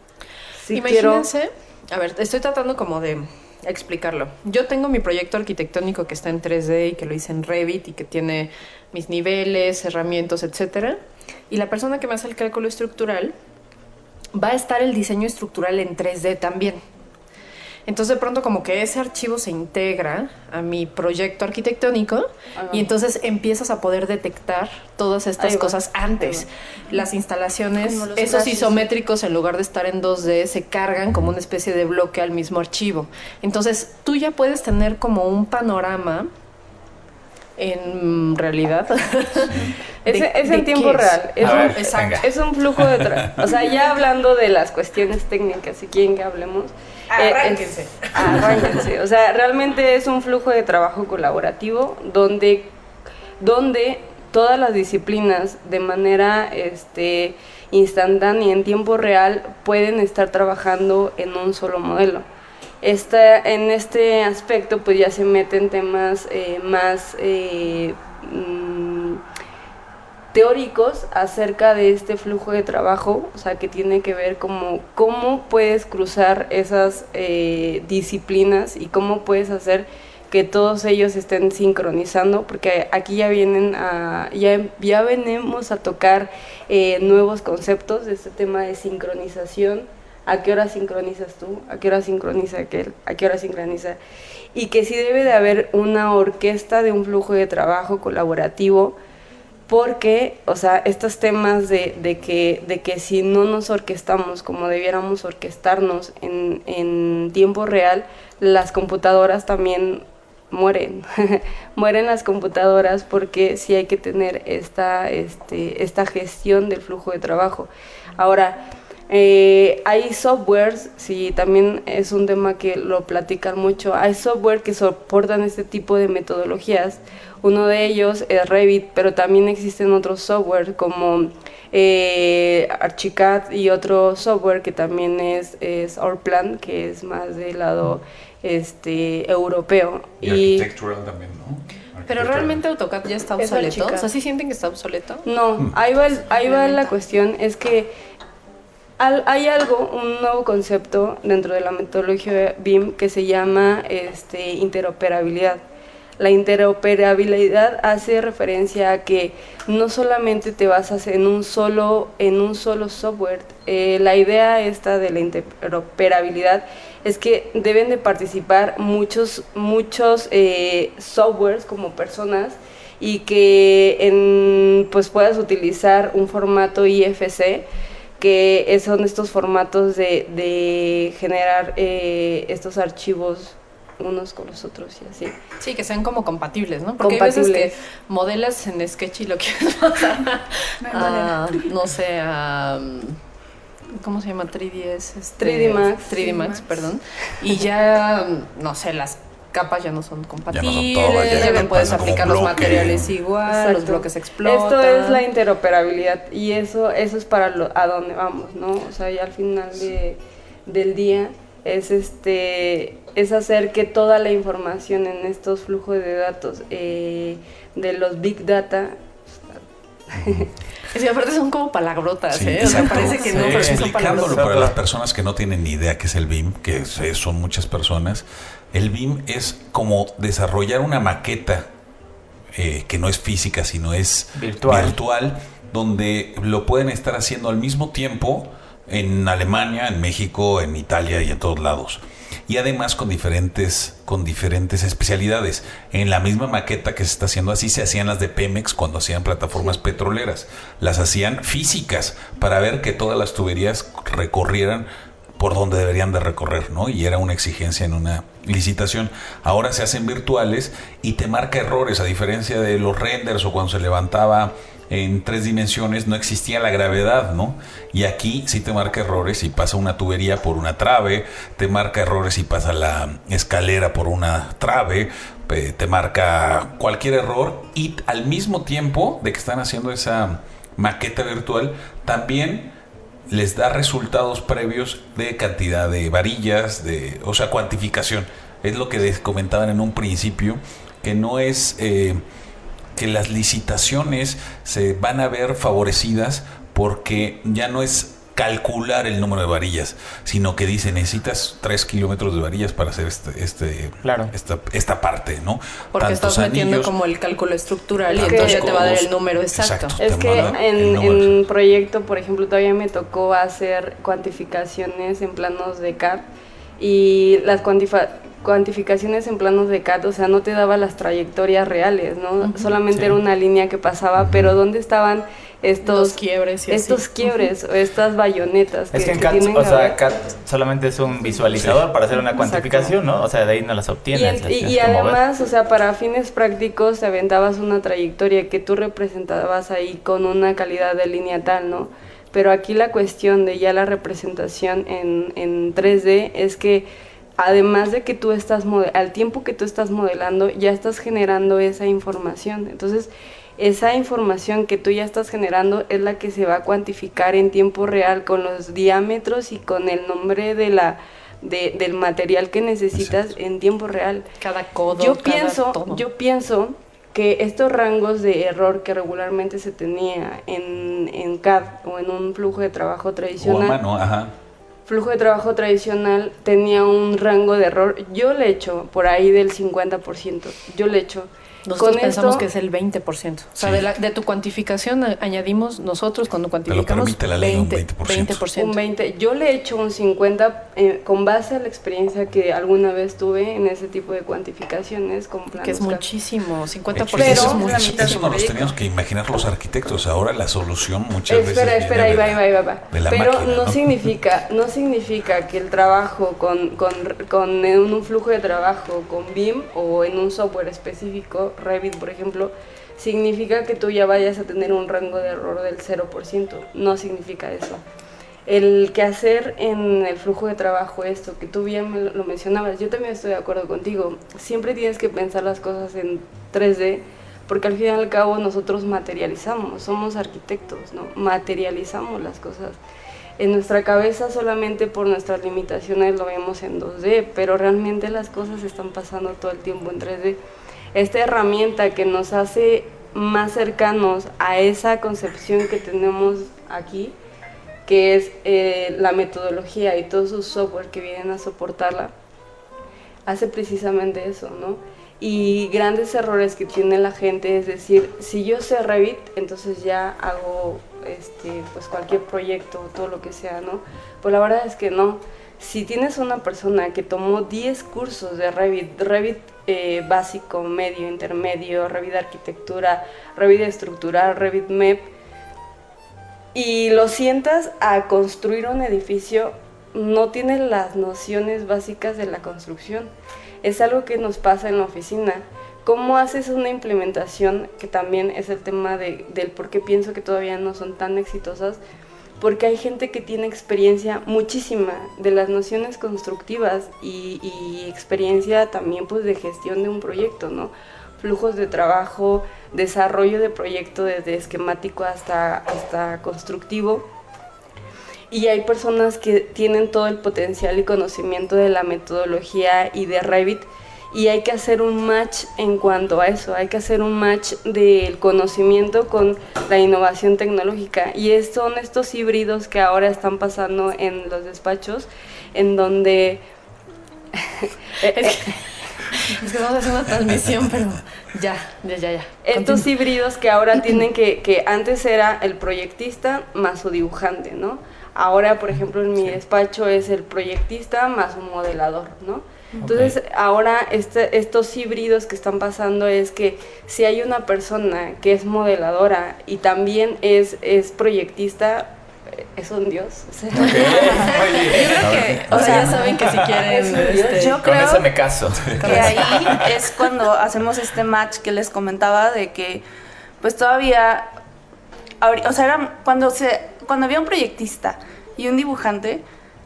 Sí quiero... Imagínense, a ver, estoy tratando como de explicarlo. Yo tengo mi proyecto arquitectónico que está en 3D y que lo hice en Revit y que tiene mis niveles, herramientas, etcétera. Y la persona que me hace el cálculo estructural va a estar el diseño estructural en 3D también. Entonces de pronto como que ese archivo se integra a mi proyecto arquitectónico y entonces empiezas a poder detectar todas estas cosas antes. Las instalaciones, esos flashes. isométricos en lugar de estar en 2D se cargan como una especie de bloque al mismo archivo. Entonces tú ya puedes tener como un panorama en realidad. <laughs> Es, de- es en tiempo es. real. Es, un, ver, es un flujo de. O sea, ya hablando de las cuestiones técnicas, si quieren que hablemos. Eh, Arránquense. es- arránquense. O sea, realmente es un flujo de trabajo colaborativo donde, donde todas las disciplinas de manera este, instantánea, en tiempo real, pueden estar trabajando en un solo modelo. Esta, en este aspecto, pues ya se meten temas eh, más eh, teóricos acerca de este flujo de trabajo, o sea, que tiene que ver como cómo puedes cruzar esas eh, disciplinas y cómo puedes hacer que todos ellos estén sincronizando, porque aquí ya vienen a, ya, ya venimos a tocar eh, nuevos conceptos de este tema de sincronización, a qué hora sincronizas tú, a qué hora sincroniza aquel, a qué hora sincroniza, y que sí debe de haber una orquesta de un flujo de trabajo colaborativo, porque, o sea, estos temas de, de que, de que si no nos orquestamos como debiéramos orquestarnos en, en tiempo real, las computadoras también mueren. <laughs> mueren las computadoras porque sí hay que tener esta, este, esta gestión del flujo de trabajo. Ahora, eh, hay softwares, sí, también es un tema que lo platican mucho. Hay software que soportan este tipo de metodologías. Uno de ellos es Revit, pero también existen otros software como eh, Archicad y otro software que también es, es Orplan, que es más del lado este, europeo. Y, architectural también, ¿no? Pero realmente AutoCAD ya está Es obsoleto. Archicad. O sea, ¿sí sienten que está obsoleto? No, ahí va, el- ahí va la cuestión, es que al- hay algo, un nuevo concepto dentro de la metodología BIM que se llama este, interoperabilidad. La interoperabilidad hace referencia a que no solamente te basas en un solo, en un solo software. Eh, la idea esta de la interoperabilidad es que deben de participar muchos, muchos eh, softwares como personas y que en, pues puedas utilizar un formato IFC que son estos formatos de, de generar eh, estos archivos unos con los otros y así. Sí, que sean como compatibles, ¿no? Porque hay veces que Compatibles. modelas en Sketch y lo quieres pasar <laughs> a, no sé, a... ¿Cómo se llama? 3DS. este, 3D Max. 3D Max, perdón. Y ya, no sé, las capas ya no son compatibles, todas, ya ya, no puedes aplicar los materiales igual, los bloques explotan. Esto es la interoperabilidad y eso eso es para lo, a dónde vamos, ¿no? O sea, ya al final de, del día es este es hacer que toda la información en estos flujos de datos eh, de los big data Sí, aparte son como palabrotas, Sí, ¿eh? O sea, parece que no, Sí. pero sí son palabrotas. para las personas que no tienen ni idea qué es el BIM, que es- son muchas personas, el BIM es como desarrollar una maqueta eh, que no es física, sino es Virtual. virtual, donde lo pueden estar haciendo al mismo tiempo en Alemania, en México, en Italia y en todos lados. Y además con diferentes, con diferentes especialidades. En la misma maqueta que se está haciendo así se hacían las de Pemex cuando hacían plataformas petroleras. Las hacían físicas para ver que todas las tuberías recorrieran por donde deberían de recorrer, ¿no? Y era una exigencia en una licitación. Ahora se hacen virtuales y te marca errores, a diferencia de los renders o cuando se levantaba en tres dimensiones no existía la gravedad, ¿no? Y aquí sí te marca errores y pasa una tubería por una trave, te marca errores y pasa la escalera por una trave, te marca cualquier error y al mismo tiempo de que están haciendo esa maqueta virtual, también les da resultados previos de cantidad de varillas, de, o sea, cuantificación. Es lo que les comentaban en un principio, que no es... Eh, que las licitaciones se van a ver favorecidas porque ya no es calcular el número de varillas, sino que dice necesitas tres kilómetros de varillas para hacer este, este claro. esta, esta parte, ¿no? Porque estás metiendo como el cálculo estructural y entonces ya te va a dar el número exacto. es que en, en proyecto, por ejemplo, todavía me tocó hacer cuantificaciones en planos de CAD y las cuantificaciones cuantificaciones en planos de CAD, o sea, no te daba las trayectorias reales, ¿no? Solamente era una línea que pasaba, pero ¿dónde estaban estos quiebres estos quiebres o estas bayonetas es que, en CAD, o sea, CAD solamente es un visualizador para hacer una cuantificación, ¿no? O sea, de ahí no las obtienes. Y, y además, o sea, para fines prácticos te aventabas una trayectoria que tú representabas ahí con una calidad de línea tal, ¿no? Pero aquí la cuestión de ya la representación en, en 3D es que además de que tú estás, al tiempo que tú estás modelando, ya estás generando esa información. Entonces, esa información que tú ya estás generando es la que se va a cuantificar en tiempo real con los diámetros y con el nombre de la del material que necesitas en tiempo real. Cada codo. Yo pienso, yo pienso que estos rangos de error que regularmente se tenía en, en CAD o en un flujo de trabajo tradicional, ajá. flujo de trabajo tradicional tenía un rango de error, yo le echo por ahí del 50%, yo le echo nosotros pensamos que es el 20%. O sea, de, la, de, tu cuantificación añadimos nosotros cuando cuantificamos Te lo la ley 20, un 20%. Un 20. Yo le he hecho un 50 eh, con base a la experiencia que alguna vez tuve en ese tipo de cuantificaciones con planos. Que es muchísimo, 50% Pero, eso, es eso nos teníamos que imaginar los arquitectos. Ahora la solución muchas espera, veces Espera, ahí va, ahí va, va. Pero no, significa no significa que el trabajo con, con, con un flujo de trabajo con BIM o en un software específico Revit, por ejemplo, significa que tú ya vayas a tener un rango de error del 0%. No significa eso. El que hacer en el flujo de trabajo esto, que tú bien lo mencionabas, yo también estoy de acuerdo contigo. Siempre tienes que pensar las cosas en 3D, porque al fin y al cabo nosotros materializamos, somos arquitectos, ¿no? Materializamos las cosas. En nuestra cabeza solamente por nuestras limitaciones lo vemos en 2D, pero realmente las cosas están pasando todo el tiempo en 3D esta herramienta que nos hace más cercanos a esa concepción que tenemos aquí, que es eh, la metodología y todos sus software que vienen a soportarla, hace precisamente eso, ¿no? Y grandes errores que tiene la gente es decir, si yo sé Revit, entonces ya hago este, pues cualquier proyecto, todo lo que sea, ¿no? Pues la verdad es que no. Si tienes una persona que tomó 10 cursos de Revit, Revit eh, básico, medio, intermedio, Revit arquitectura, Revit estructural, Revit MEP, y lo sientas a construir un edificio, no tiene las nociones básicas de la construcción. Es algo que nos pasa en la oficina. ¿Cómo haces una implementación, que también es el tema de, del por qué pienso que todavía no son tan exitosas? Porque hay gente que tiene experiencia muchísima de las nociones constructivas y, experiencia también pues de gestión de un proyecto, ¿no? Flujos de trabajo, desarrollo de proyecto desde esquemático hasta, hasta constructivo. Y hay personas que tienen todo el potencial y conocimiento de la metodología y de Revit y hay que hacer un match en cuanto a eso, hay que hacer un match del conocimiento con la innovación tecnológica y son estos híbridos que ahora están pasando en los despachos en donde... <laughs> es, que, vamos a hacer una transmisión, pero ya, ya, ya, ya. Estos híbridos que ahora <clears throat> tienen que, que antes era el proyectista más su dibujante, ¿no? Ahora, por ejemplo, en mi despacho es el proyectista más un modelador, ¿no? Entonces, ahora este, estos híbridos que están pasando es que si hay una persona que es modeladora y también es, es proyectista, es un dios. O <laughs> sea, Ok, muy bien. Yo creo que, o sea, ya saben que si quieren... este, Yo Con creo eso me caso. <laughs> que ahí es cuando hacemos este match que les comentaba de que pues todavía o sea era cuando se cuando había un proyectista y un dibujante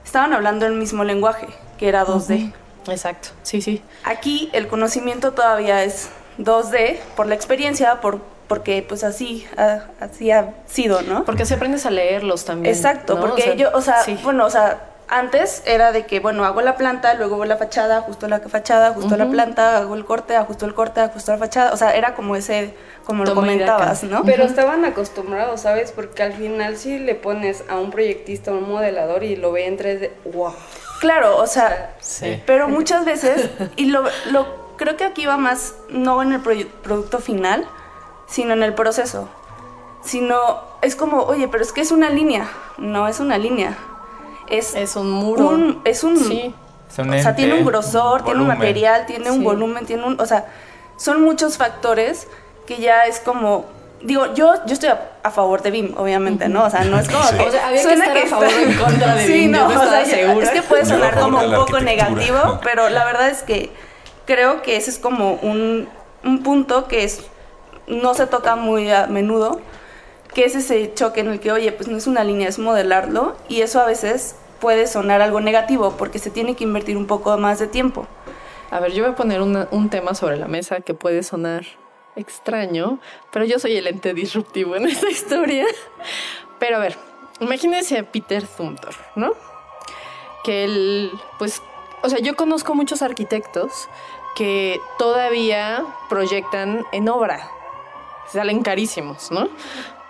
estaban hablando el mismo lenguaje que era 2D Exacto, sí, sí. aquí el conocimiento todavía es 2D por la experiencia por porque pues así ha- así ha sido no Porque si aprendes a leerlos también. Exacto, ¿no? porque yo, o sea, sí. bueno, o sea, antes era de que, bueno, hago la planta, luego hago la fachada, ajusto la fachada, ajusto la planta, hago el corte, ajusto el corte, ajusto la fachada, o sea, era como ese, como lo Toma comentabas, ¿no? Pero estaban acostumbrados, ¿sabes? Porque al final si le pones a un proyectista, a un modelador y lo ve en 3D, wow. Claro, o sea, Sí. pero muchas veces, y lo, lo creo que aquí va más, no en el producto final, sino en el proceso. Sino, es como, oye, pero es que es una línea. No es una línea. Es, Es un muro. un- es un, Sí. Es un o sea, tiene un grosor, tiene un material, tiene un volumen, tiene un, o sea, son muchos factores que ya es como, digo, yo, yo estoy a, a favor de BIM, obviamente, ¿no? O sea, no es como Sí. que O sea, había que suena estar a favor o en <laughs> contra de sí, BIM, yo no, no o sea, estaba segura. es que puede <laughs> sonar como un poco negativo, <laughs> pero la verdad es que creo que ese es como un, un punto que es no se toca muy a menudo, que es ese choque en el que, oye, pues no es una línea, es modelarlo, y eso a veces puede sonar algo negativo porque se tiene que invertir un poco más de tiempo. A ver, yo voy a poner una- un tema sobre la mesa que puede sonar extraño, pero yo soy el ente disruptivo en <laughs> esta historia. Pero a ver, imagínense a Peter Zumthor, ¿no? Que él, pues, o sea, yo conozco muchos arquitectos que todavía proyectan en obra. Salen carísimos, ¿no?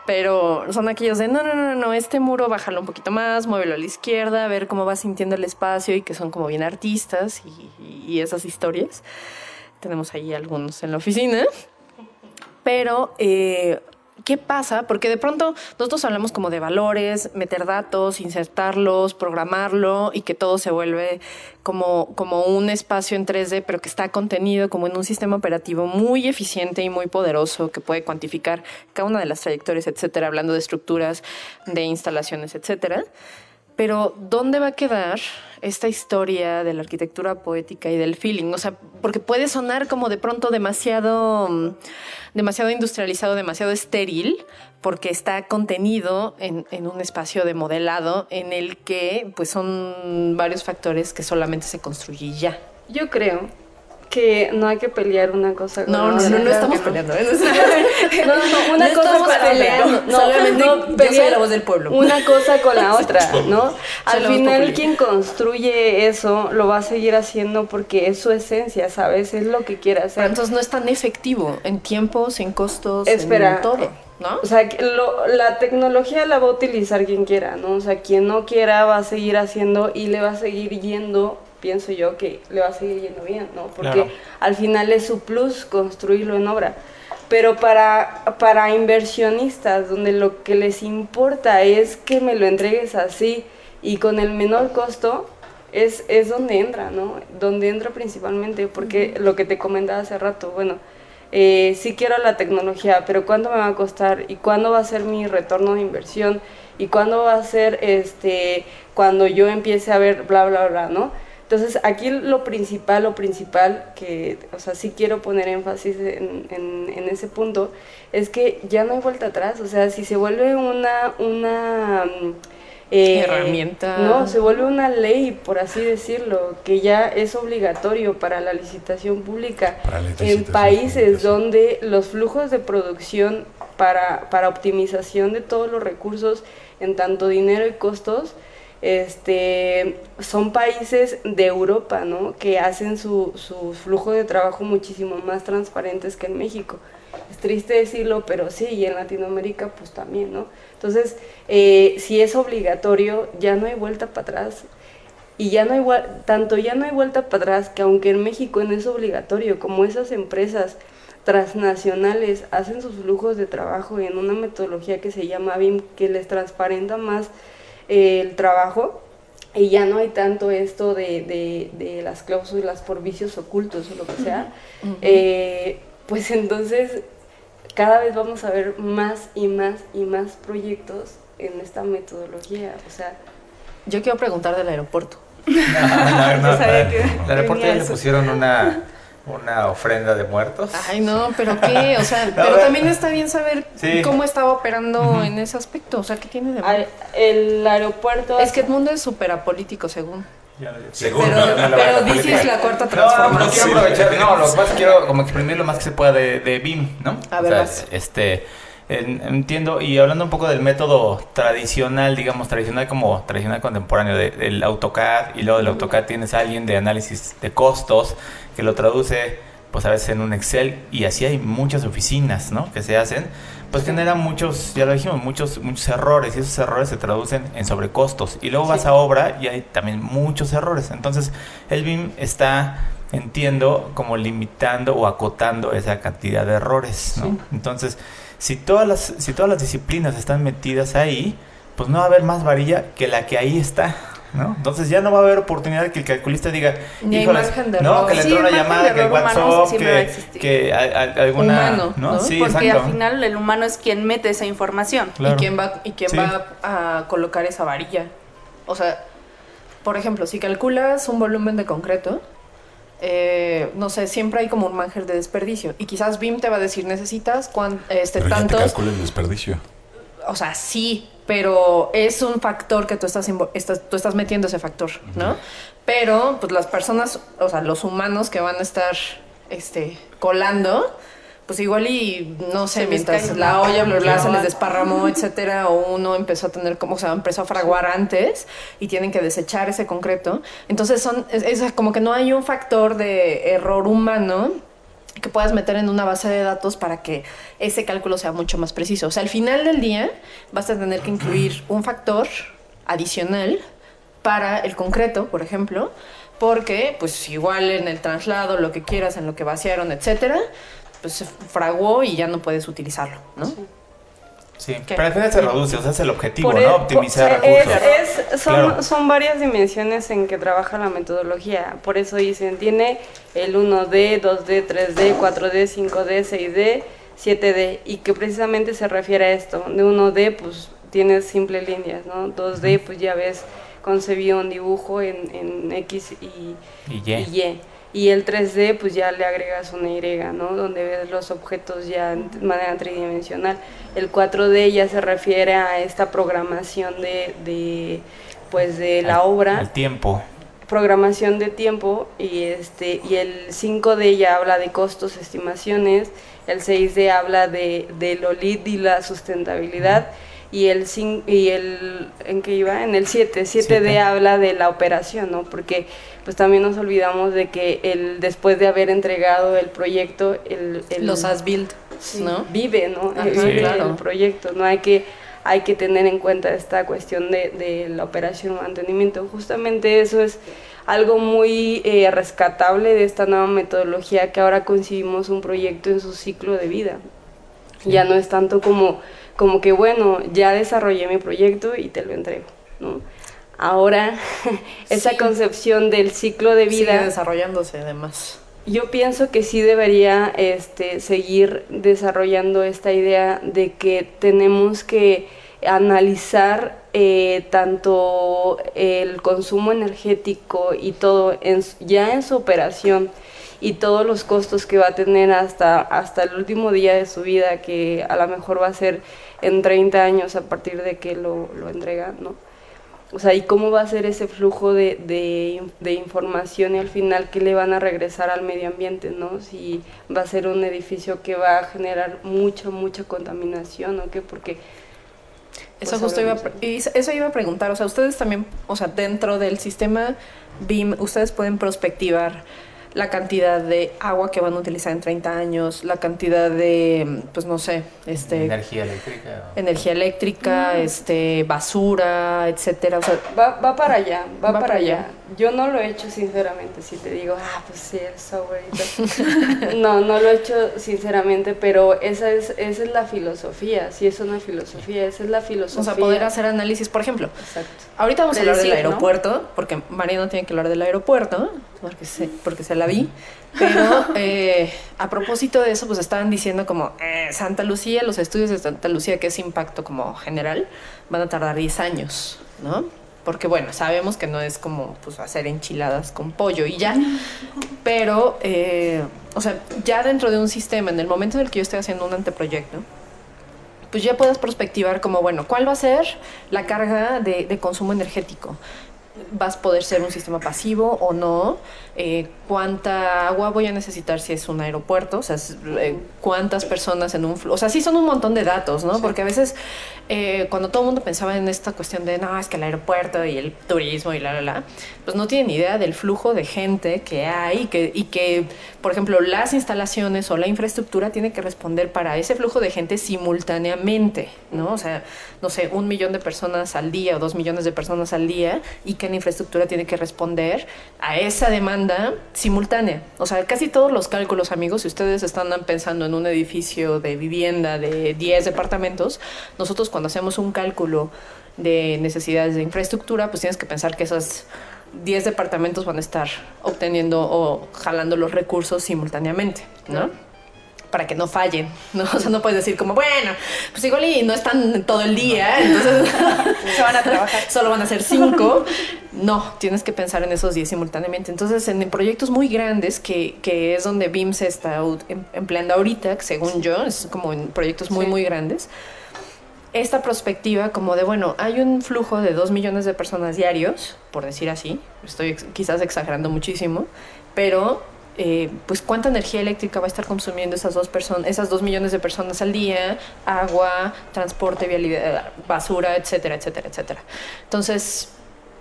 Pero son aquellos de, no, no, no, no, este muro bájalo un poquito más, muévelo a la izquierda, a ver cómo va sintiendo el espacio y que son como bien artistas y, y esas historias. Tenemos ahí algunos en la oficina. Pero, eh, ¿qué pasa? Porque de pronto nosotros hablamos como de valores, meter datos, insertarlos, programarlo y que todo se vuelve como, como un espacio en 3D, pero que está contenido como en un sistema operativo muy eficiente y muy poderoso que puede cuantificar cada una de las trayectorias, etcétera, hablando de estructuras, de instalaciones, etcétera. Pero, ¿dónde va a quedar esta historia de la arquitectura poética y del feeling? O sea, porque puede sonar como de pronto demasiado, mm, demasiado industrializado, demasiado estéril, porque está contenido en, en un espacio de modelado en el que pues son varios factores que solamente se construye ya. Yo creo que no hay que pelear una cosa con No, no, otra. no, no Claro estamos no. peleando. ¿eh? <laughs> No, no, no, una <laughs> No cosa estamos peleando. No, Solamente no, yo soy pelear la voz del pueblo. Una cosa con la <laughs> otra, ¿no? Al final quien construye eso lo va a seguir haciendo porque es su esencia, ¿sabes? Es lo que quiere hacer. entonces no es tan efectivo en tiempos, en costos, Espera. en todo, ¿no? O sea, lo- la tecnología la va a utilizar quien quiera, ¿no? O sea, quien no quiera va a seguir haciendo y le va a seguir yendo, pienso yo, que le va a seguir yendo bien, ¿no? Porque Claro. al final es su plus construirlo en obra. Pero para, para inversionistas, donde lo que les importa es que me lo entregues así y con el menor costo, es, es donde entra, ¿no? Donde entra principalmente, porque lo que te comentaba hace rato, bueno, eh, sí quiero la tecnología, pero ¿cuánto me va a costar? ¿Y cuándo va a ser mi retorno de inversión? ¿Y cuándo va a ser este, cuando yo empiece a ver bla, bla, bla, ¿no? Entonces, aquí lo principal, lo principal, que, o sea, sí quiero poner énfasis en, en- en ese punto, es que ya no hay vuelta atrás, o sea, si se vuelve una, una mm, eh, Herramienta. No, se vuelve una ley, por así decirlo, que ya es obligatorio para la licitación pública en países donde los flujos de producción para, para optimización de todos los recursos en tanto dinero y costos este son países de Europa, ¿no? Que hacen su, su flujo de trabajo muchísimo más transparentes que en México. Es triste decirlo, pero sí, y en Latinoamérica pues también, ¿no? Entonces, eh, si es obligatorio, ya no hay vuelta para atrás. Y ya no hay, tanto ya no hay vuelta para atrás que aunque en México no es obligatorio, como esas empresas transnacionales hacen sus flujos de trabajo en una metodología que se llama BIM, que les transparenta más eh, el trabajo, y ya no hay tanto esto de, de- de las cláusulas por vicios ocultos o lo que sea, eh, pues entonces cada vez vamos a ver más y más y más proyectos en esta metodología. O sea, Yo quiero preguntar del aeropuerto. <laughs> No, <laughs> el aeropuerto ya le pusieron una, una ofrenda de muertos. Ay, no, pero qué, o sea, <laughs> pero también está bien saber Sí. cómo estaba operando en ese aspecto, o sea, ¿qué tiene de malo? al- el aeropuerto... Es que Edmundo es súper apolítico, según. Según. Pero, No, no, pero dices la cuarta No, no transformación. quiero aprovechar. No, lo que pasa es que quiero como exprimir lo más que se pueda de, de BIM, ¿no? A ver, O sea, este, entiendo, y hablando un poco del método tradicional, digamos, tradicional como tradicional contemporáneo, de- del AutoCAD, y luego del AutoCAD tienes a alguien de análisis de costos que lo traduce, pues a veces en un Excel, y así hay muchas oficinas, ¿no? Que se hacen, pues generan muchos, ya lo dijimos, muchos, muchos errores, y esos errores se traducen en sobrecostos. Y luego vas a obra y hay también muchos errores. Entonces, el BIM está, entiendo, como limitando o acotando esa cantidad de errores, ¿no? Sí. Entonces, si todas las, si todas las disciplinas están metidas ahí, pues no va a haber más varilla que la que ahí está. ¿No? Entonces ya no va a haber oportunidad que el calculista diga, Ni hay "Híjoles, no, error". que le Sí, entró una llamada, que WhatsApp, que, existir. que a- a- alguna, Humano, ¿no? ¿no? Sí, Porque exacto. al final el humano es quien mete esa información. Claro. ¿Y quién va, y quién Sí. va a colocar esa varilla? O sea, por ejemplo, si calculas un volumen de concreto, eh, no sé, siempre hay como un margen de desperdicio. Y quizás BIM te va a decir, necesitas cuan- este, Pero ya te tantos. calcula el desperdicio. O sea, sí, pero es un factor que tú estás, invo- estás- tú estás metiendo ese factor, ¿no? Pero, pues las personas, o sea, los humanos que van a estar este, colando, pues igual y, no sé, Se mientras la olla, bla, bla, se les desparramó, <laughs> etcétera, o uno empezó a tener como, o sea, empezó a fraguar antes y tienen que desechar ese concreto. Entonces, son, es, es como que no hay un factor de error humano que puedas meter en una base de datos para que ese cálculo sea mucho más preciso. O sea, al final del día vas a tener que incluir un factor adicional para el concreto, por ejemplo, porque pues igual en el traslado, lo que quieras, en lo que vaciaron, etcétera, pues se fraguó y ya no puedes utilizarlo, ¿no? Sí, ¿Qué? pero al final se reduce, o sea, es el objetivo, Por el- ¿no? Optimizar por- es- recursos. es- son, Claro. son varias dimensiones en que trabaja la metodología. Por eso dicen, tiene el 1D, 2D, 3D, 4D, 5D, 6D, 7D. Y que precisamente se refiere a esto. De 1D, pues tienes simples líneas, ¿no? 2D, pues ya ves concebido un dibujo en, en X y, Y Y. y Y. El 3D, pues ya le agregas una Y, ¿no? Donde ves los objetos ya en manera tridimensional. El 4D ya se refiere a esta programación de, de pues de la Al- obra, Al tiempo. programación de tiempo y este y el 5D ya habla de costos, estimaciones, el 6D habla de, de lo lead y la sustentabilidad y el y el en qué iba en el 7 7D Siete. habla de la operación no porque pues también nos olvidamos de que el después de haber entregado el proyecto el, el- Los as built, Sí, ¿no? vive, ¿no? Ajá, vive claro. el proyecto, no hay que hay que tener en cuenta esta cuestión de, de la operación mantenimiento. Justamente eso es algo muy eh, rescatable de esta nueva metodología que ahora concibimos un proyecto en su ciclo de vida. Ya no es tanto como, como que, bueno, ya desarrollé mi proyecto y te lo entrego, ¿no? Ahora, <laughs> esa Sí. concepción del ciclo de Sigue vida... desarrollándose además. Yo pienso que sí debería este, seguir desarrollando esta idea de que tenemos que analizar eh, tanto el consumo energético y todo en su- ya en su operación y todos los costos que va a tener hasta, hasta el último día de su vida, que a lo mejor va a ser en 30 años a partir de que lo, lo entrega, ¿no? O sea, ¿y cómo va a ser ese flujo de, de, información y al final qué le van a regresar al medio ambiente, ¿no? Si va a ser un edificio que va a generar mucha, mucha contaminación o qué, porque... Eso pues, justo iba a, eso iba a preguntar, o sea, ustedes también, o sea, dentro del sistema BIM, ustedes pueden prospectivar la cantidad de agua que van a utilizar en 30 años, la cantidad de, pues no sé, este, Energía eléctrica. energía eléctrica, este, basura, etcétera, o sea, Va, va para allá, va, Va para para allá. allá. Yo no lo he hecho sinceramente, si te digo, ah, pues sí, el software. <laughs> No, no lo he hecho sinceramente, pero esa es, esa es la filosofía, sí es una filosofía, esa es la filosofía. o sea, poder hacer análisis, por ejemplo, Exacto. ahorita vamos a hablar del ¿no? aeropuerto, porque Mariano tiene que hablar del aeropuerto, porque se, porque se la vi. Pero <laughs> eh, a propósito de eso, pues estaban diciendo como eh, Santa Lucía, los estudios de Santa Lucía, que es impacto como general, van a tardar 10 años, ¿no? Porque bueno, sabemos que no es como pues hacer enchiladas con pollo y ya. Pero, eh, o sea, ya dentro de un sistema, en el momento en el que yo estoy haciendo un anteproyecto, pues ya puedes prospectivar como, bueno, ¿cuál va a ser la carga de, de consumo energético? vas a poder ser un sistema pasivo o no, eh, cuánta agua voy a necesitar si es un aeropuerto, o sea, eh, cuántas personas en un... O sea, sí son un montón de datos, ¿no? Porque a veces eh, cuando todo el mundo pensaba en esta cuestión de, no, es que el aeropuerto y el turismo y la, la, la, pues no tienen idea del flujo de gente que hay y que, y que, por ejemplo, las instalaciones o la infraestructura tiene que responder para ese flujo de gente simultáneamente, ¿no? O sea, no sé, un millón de personas al día o dos millones de personas al día y que la infraestructura tiene que responder a esa demanda simultánea. O sea, casi todos los cálculos, amigos, si ustedes están pensando en un edificio de vivienda de 10 departamentos, nosotros cuando hacemos un cálculo de necesidades de infraestructura, pues tienes que pensar que esos 10 departamentos van a estar obteniendo o jalando los recursos simultáneamente, ¿no? Para que no fallen, ¿no? <laughs> O sea, no puedes decir como, bueno, pues igual y no están todo el día, <laughs> entonces Se van a trabajar. <laughs> solo van a ser cinco. No, tienes que pensar en esos 10 simultáneamente. Entonces, en proyectos muy grandes, que, que es donde BIM se está em- empleando ahorita, que según yo, es como en proyectos muy, Sí. muy grandes, esta perspectiva como de, bueno, hay un flujo de dos millones de personas diarios, por decir así, estoy ex- quizás exagerando muchísimo, pero eh, pues cuánta energía eléctrica va a estar consumiendo esas dos personas, esas dos millones de personas al día, agua, transporte, vialidad, basura, etcétera, etcétera, etcétera. Entonces,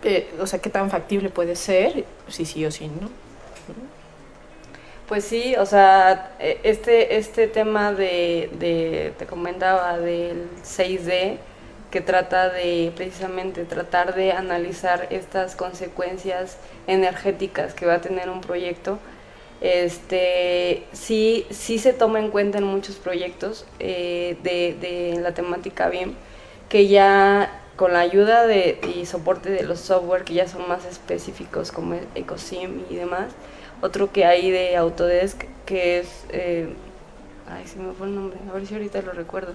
eh, o sea, qué tan factible puede ser, si sí o sí, ¿no? Pues sí, o sea, e- este, este tema de, de, te comentaba, del 6D, que trata de precisamente tratar de analizar estas consecuencias energéticas que va a tener un proyecto, este, sí, sí se toma en cuenta en muchos proyectos eh, de, la temática BIM, que ya con la ayuda de, y soporte de los software que ya son más específicos como EcoSim y demás, otro que hay de Autodesk que es, eh, ay, se me fue el nombre, a ver si ahorita lo recuerdo,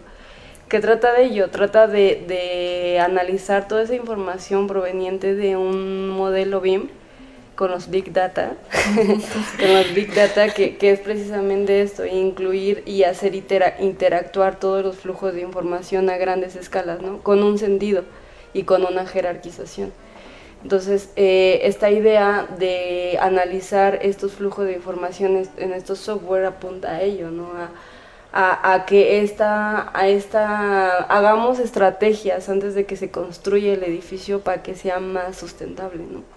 que trata de ello, trata de, de analizar toda esa información proveniente de un modelo BIM con los Big Data, <laughs> con los Big Data, que, es precisamente esto, incluir y hacer interactuar todos los flujos de información a grandes escalas, ¿no? Con un sentido y con una jerarquización. Entonces, eh, esta idea de analizar estos flujos de información en estos software apunta a ello, ¿no? A que esta, a esta, hagamos estrategias antes de que se construya el edificio para que sea más sustentable, ¿no?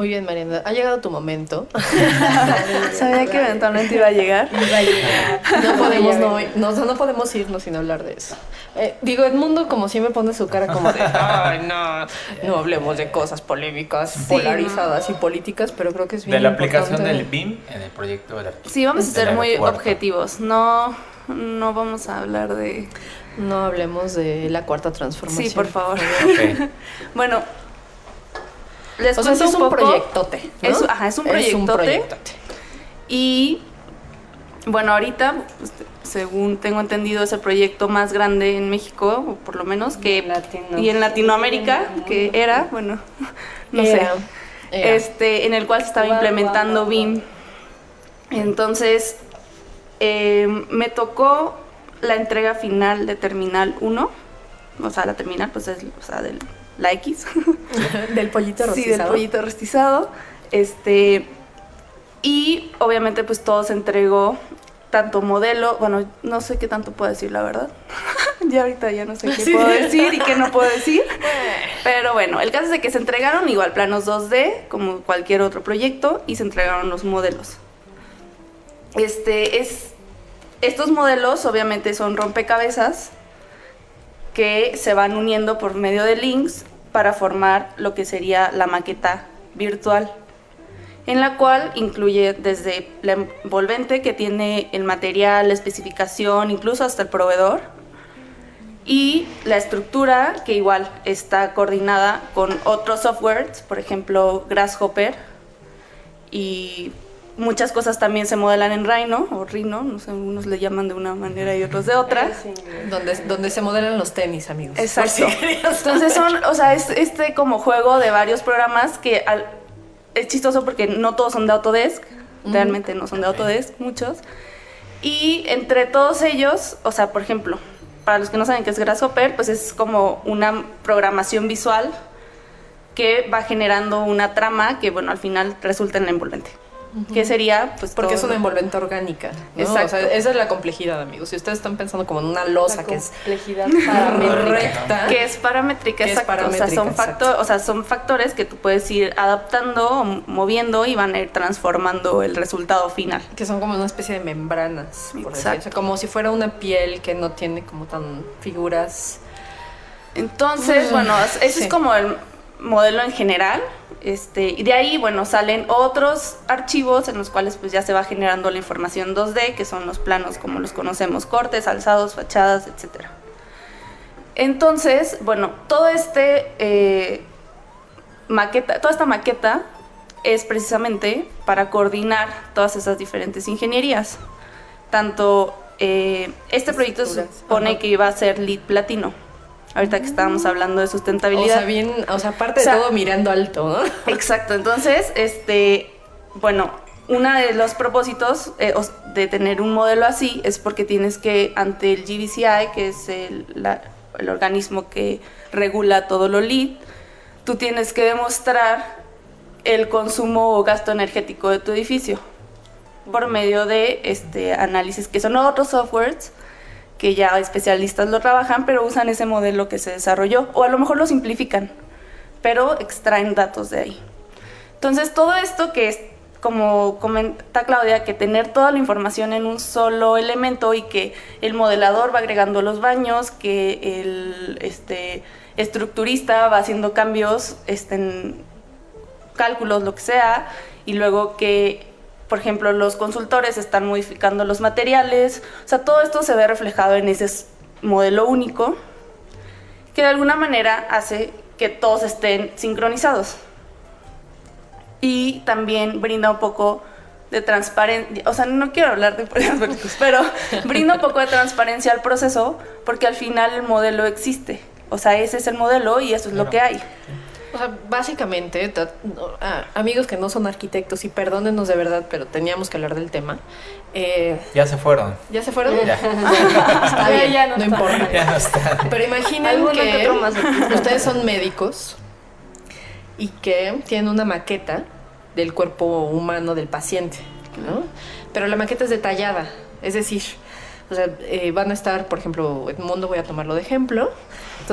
Muy bien, Mariana, ha llegado tu momento. <laughs> Sabía que eventualmente iba a llegar. No podemos, no, no, no podemos irnos sin hablar de eso. Eh, digo, Edmundo, como siempre, pone su cara como de, ay, no, no hablemos de cosas polémicas, polarizadas y políticas, pero creo que es bien De la aplicación importante. del BIM en el proyecto del arquitecto. Sí, vamos a ser muy objetivos. No, no vamos a hablar de. No hablemos de la cuarta transformación. Sí, por favor. Ok. <laughs> Bueno, les O sea, es un poco. proyectote. ¿no? Es- ajá, es un proyectote. proyectote. Y bueno, ahorita, pues, según tengo entendido, es el proyecto más grande en México, o por lo menos, que Latino. y en Latinoamérica, que era, bueno, <laughs> no Era, sé, era. este, en el cual se estaba implementando. BIM. Entonces, eh, me tocó la entrega final de Terminal 1, o sea, la terminal, pues es o sea, del, la X. <laughs> del pollito Sí, del rostizado. pollito rostizado. Este, y obviamente pues todo se entregó, tanto modelo, bueno, no sé qué tanto puedo decir, la verdad. <laughs> ya ahorita ya no sé qué Sí. puedo decir y qué no puedo decir. <laughs> Pero bueno, el caso es de que se entregaron igual planos 2D, como cualquier otro proyecto, y se entregaron los modelos. Este es. Estos modelos obviamente son rompecabezas que se van uniendo por medio de links para formar lo que sería la maqueta virtual, en la cual incluye desde la envolvente que tiene el material, la especificación, incluso hasta el proveedor, y la estructura que igual está coordinada con otros softwares, por ejemplo Grasshopper, y muchas cosas también se modelan en Rhino o Rhino, no sé, algunos le llaman de una manera y otros de otra. <laughs> Donde, donde se modelan los tenis, amigos. Exacto. <laughs> Entonces son, o sea, es este como juego de varios programas que al- es chistoso porque no todos son de Autodesk, realmente no son de Autodesk, muchos. Y entre todos ellos, o sea, por ejemplo, para los que no saben qué es Grasshopper, pues es como una programación visual que va generando una trama que, bueno, al final resulta en la envolvente. Que sería, pues, Porque es una envolvente orgánica. ¿no? Exacto. O sea, esa es la complejidad, amigos. Si ustedes están pensando como en una losa que es complejidad <laughs> paramétrica. recta. que es paramétrica, Que es exacto. o, sea, son exacto. factor- o sea, son factores que tú puedes ir adaptando, o moviendo y van a ir transformando el resultado final. Que son como una especie de membranas, por decir. Exacto. O sea, como si fuera una piel que no tiene como tan figuras. Entonces, Mm, bueno, ese sí. es como el modelo en general. Este, y de ahí, bueno, salen otros archivos en los cuales pues ya se va generando la información 2D, que son los planos como los conocemos, cortes, alzados, fachadas, etc. Entonces, bueno, todo este eh, maqueta, toda esta maqueta es precisamente para coordinar todas esas diferentes ingenierías. Tanto eh, este proyecto supone que iba a ser lead platino. Ahorita que estábamos hablando de O sustentabilidad. sea, bien, o sea, aparte O sea, de todo mirando alto, ¿no? <laughs> Exacto, entonces, este, bueno, uno de los propósitos eh, de tener un modelo así es porque tienes que, ante el GBCI, que es el, la- el organismo que regula todo lo LEED, tú tienes que demostrar el consumo o gasto energético de tu edificio por medio de este análisis, que son otros softwares que ya especialistas lo trabajan, pero usan ese modelo que se desarrolló, o a lo mejor lo simplifican, pero extraen datos de ahí. Entonces, todo esto que es, como comenta Claudia, que tener toda la información en un solo elemento y que el modelador va agregando los baños, que el este, estructurista va haciendo cambios este, en cálculos, lo que sea, y luego que, por ejemplo, los consultores están modificando los materiales, o sea, todo esto se ve reflejado en ese modelo único que de alguna manera hace que todos estén sincronizados. Y también brinda un poco de transparencia, o sea, no quiero hablar de problemas <laughs> políticos, pero brinda un poco de transparencia al proceso porque al final el modelo existe. O sea, ese es el modelo y eso es lo Claro. que hay. O sea, básicamente, ta- no, ah, amigos que no son arquitectos, y perdónenos de verdad, pero teníamos que hablar del tema. eh, Ya se fueron. ¿Ya se fueron? Ya. <laughs> Está bien, Ya no, no importa. Ya no están. Pero imaginen que, que otro más. ustedes son médicos y que tienen una maqueta del cuerpo humano del paciente, ¿no? Pero la maqueta es detallada, es decir, o sea, eh, van a estar, por ejemplo, Edmundo, voy a tomarlo de ejemplo,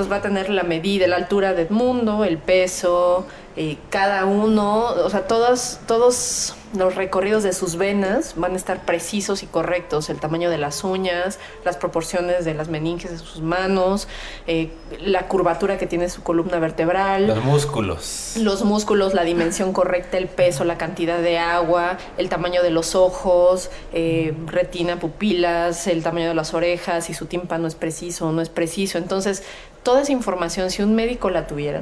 va a tener la medida, la altura de Edmundo, el peso, eh, cada uno, o sea, todos, todos los recorridos de sus venas van a estar precisos y correctos, el tamaño de las uñas, las proporciones de las meninges de sus manos, eh, la curvatura que tiene su columna vertebral Los músculos. los músculos, la dimensión correcta, el peso, la cantidad de agua, el tamaño de los ojos, eh, retina, pupilas, el tamaño de las orejas, si su tímpano es preciso o no es preciso. Entonces, toda esa información, si un médico la tuviera,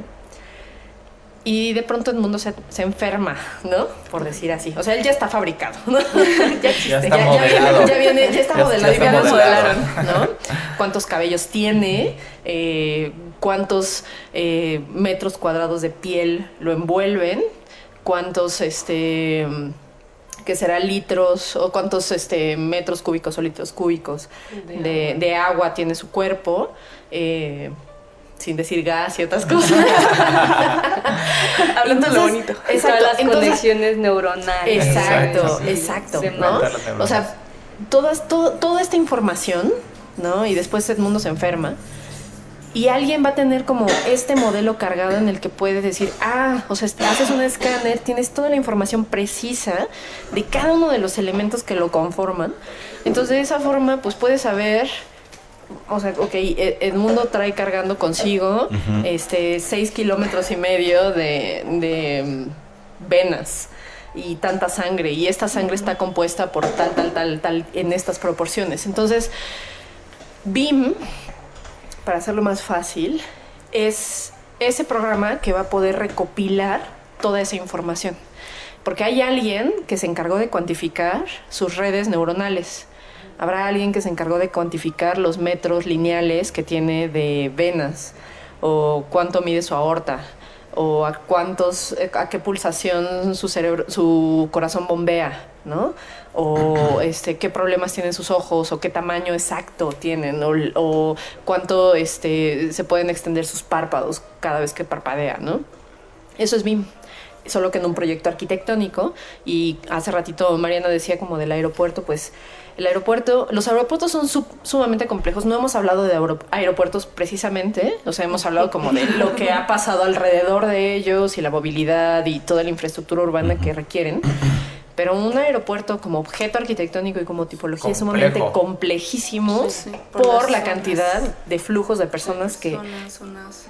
y de pronto el mundo se, se enferma, ¿no? Por decir así. O sea, él ya está fabricado, ¿no? <laughs> ya existe, Ya está ya, ya modelado. viene, ya viene- ya está Ya- modelado ya está modelado. modelaron, ¿no? Cuántos cabellos tiene, eh, cuántos eh, metros cuadrados de piel lo envuelven, cuántos, este, que será litros o cuántos este, metros cúbicos o litros cúbicos De de, agua. de agua tiene su cuerpo. eh, sin decir gas y otras cosas. <laughs> <laughs> Hablando de lo bonito. Exacto. todas las entonces- conexiones neuronales. Exacto, exacto, ¿no? O sea, todas, todo- toda esta información, ¿no? Y después el mundo se enferma. Y alguien va a tener como este modelo cargado en el que puede decir, ah, o sea, haces un escáner, tienes toda la información precisa de cada uno de los elementos que lo conforman. Entonces, de esa forma, pues puedes saber, o sea, ok, Edmundo trae cargando consigo este seis kilómetros y medio de, de mm, venas y tanta sangre, y esta sangre está compuesta por tal, tal, tal, tal, en estas proporciones. Entonces, BIM, para hacerlo más fácil, es ese programa que va a poder recopilar toda esa información. porque hay alguien que se encargó de cuantificar sus redes neuronales. Habrá alguien que se encargó de cuantificar los metros lineales que tiene de venas o cuánto mide su aorta o a cuántos a qué pulsación su cerebro su corazón bombea, ¿no? O este qué problemas tienen sus ojos o qué tamaño exacto tienen o, o cuánto este se pueden extender sus párpados cada vez que parpadea, ¿no? Eso es BIM solo que en un proyecto arquitectónico y hace ratito Mariana decía como del aeropuerto, pues el aeropuerto, los aeropuertos son sumamente complejos. No hemos hablado de aeropuertos precisamente, o sea, hemos hablado como de lo que ha pasado alrededor de ellos y la movilidad y toda la infraestructura urbana que requieren. Pero un aeropuerto como objeto arquitectónico y como tipología es sumamente complejísimo por, la cantidad de flujos de personas que,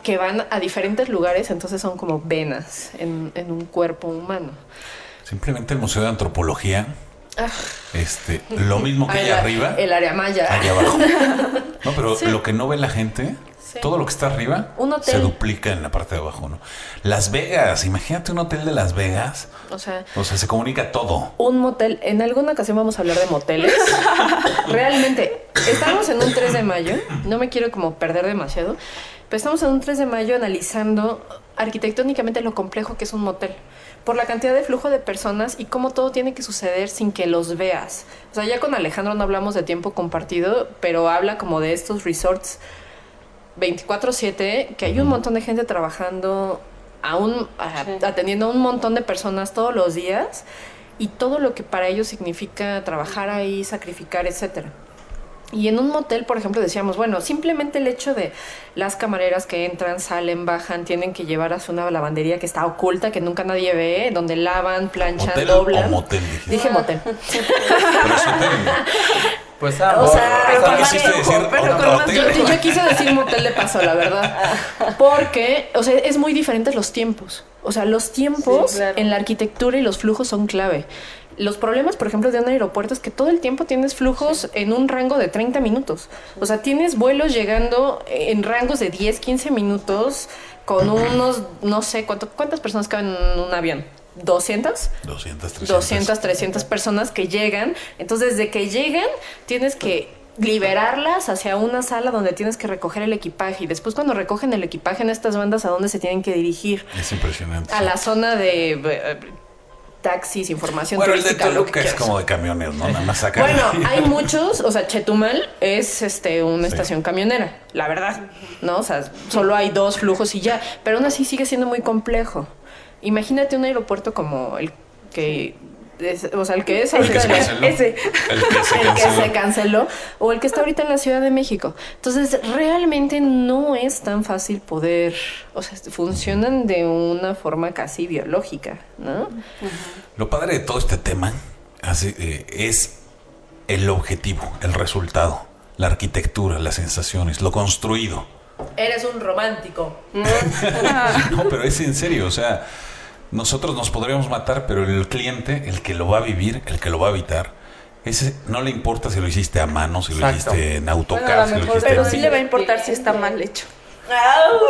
que van a diferentes lugares, entonces son como venas en, en un cuerpo humano. Simplemente el Museo de Antropología. Este, lo mismo que allá arriba. El área maya. Allá abajo. <laughs> No, pero lo que no ve la gente, todo lo que está arriba, se duplica en la parte de abajo, ¿no? Las Vegas, imagínate un hotel de Las Vegas. O sea, o sea, se comunica todo. Un motel, en alguna ocasión vamos a hablar de moteles. <laughs> Realmente, estamos en un 3 de mayo, no me quiero como perder demasiado, pero estamos en un 3 de mayo analizando arquitectónicamente lo complejo que es un motel por la cantidad de flujo de personas y cómo todo tiene que suceder sin que los veas. O sea, ya con Alejandro no hablamos de tiempo compartido, pero habla como de estos resorts 24/7, que hay un montón de gente trabajando, aún atendiendo a un montón de personas todos los días y todo lo que para ellos significa trabajar ahí, sacrificar, etcétera. Y en un motel, por ejemplo, decíamos, bueno, simplemente el hecho de las camareras que entran, salen, bajan, tienen que llevar a una lavandería que está oculta, que nunca nadie ve, donde lavan, planchan, doblan. O motel, dije. motel. <laughs> Pues o sea, yo, quise decir motel de paso, la verdad. Porque, o sea, es muy diferentes los tiempos. O sea, los tiempos en la arquitectura y los flujos son clave. Los problemas, por ejemplo, de un aeropuerto es que todo el tiempo tienes flujos en un rango de 30 minutos. O sea, tienes vuelos llegando en rangos de 10, 15 minutos con unos, no sé, ¿cuántas personas caben en un avión? 200? 200, 300. 200, 300 personas que llegan. Entonces, desde que llegan, tienes que liberarlas hacia una sala donde tienes que recoger el equipaje y después cuando recogen el equipaje en estas bandas a dónde se tienen que dirigir. Es impresionante. A la zona de eh, taxis, información bueno, turística. El de es como de camiones, ¿no? Nada más sacar. Bueno, hay muchos, o sea, Chetumal es este una estación camionera, la verdad, ¿no? O sea, solo hay dos flujos y ya, pero aún así sigue siendo muy complejo. Imagínate un aeropuerto como el que o sea, el que es el que se canceló. Ese, el que se <laughs> canceló. o el que está ahorita en la Ciudad de México. Entonces, realmente no es tan fácil poder, o sea, funcionan de una forma casi biológica, ¿no? Lo padre de todo este tema eh, es el objetivo, el resultado, la arquitectura, las sensaciones, lo construido. Eres un romántico. <laughs> no, pero es en serio, o sea, nosotros nos podríamos matar, pero el cliente, el que lo va a vivir, el que lo va a habitar, ese no le importa si lo hiciste a mano, si lo hiciste en AutoCAD, si lo hiciste Pero sí le va a importar si está mal hecho.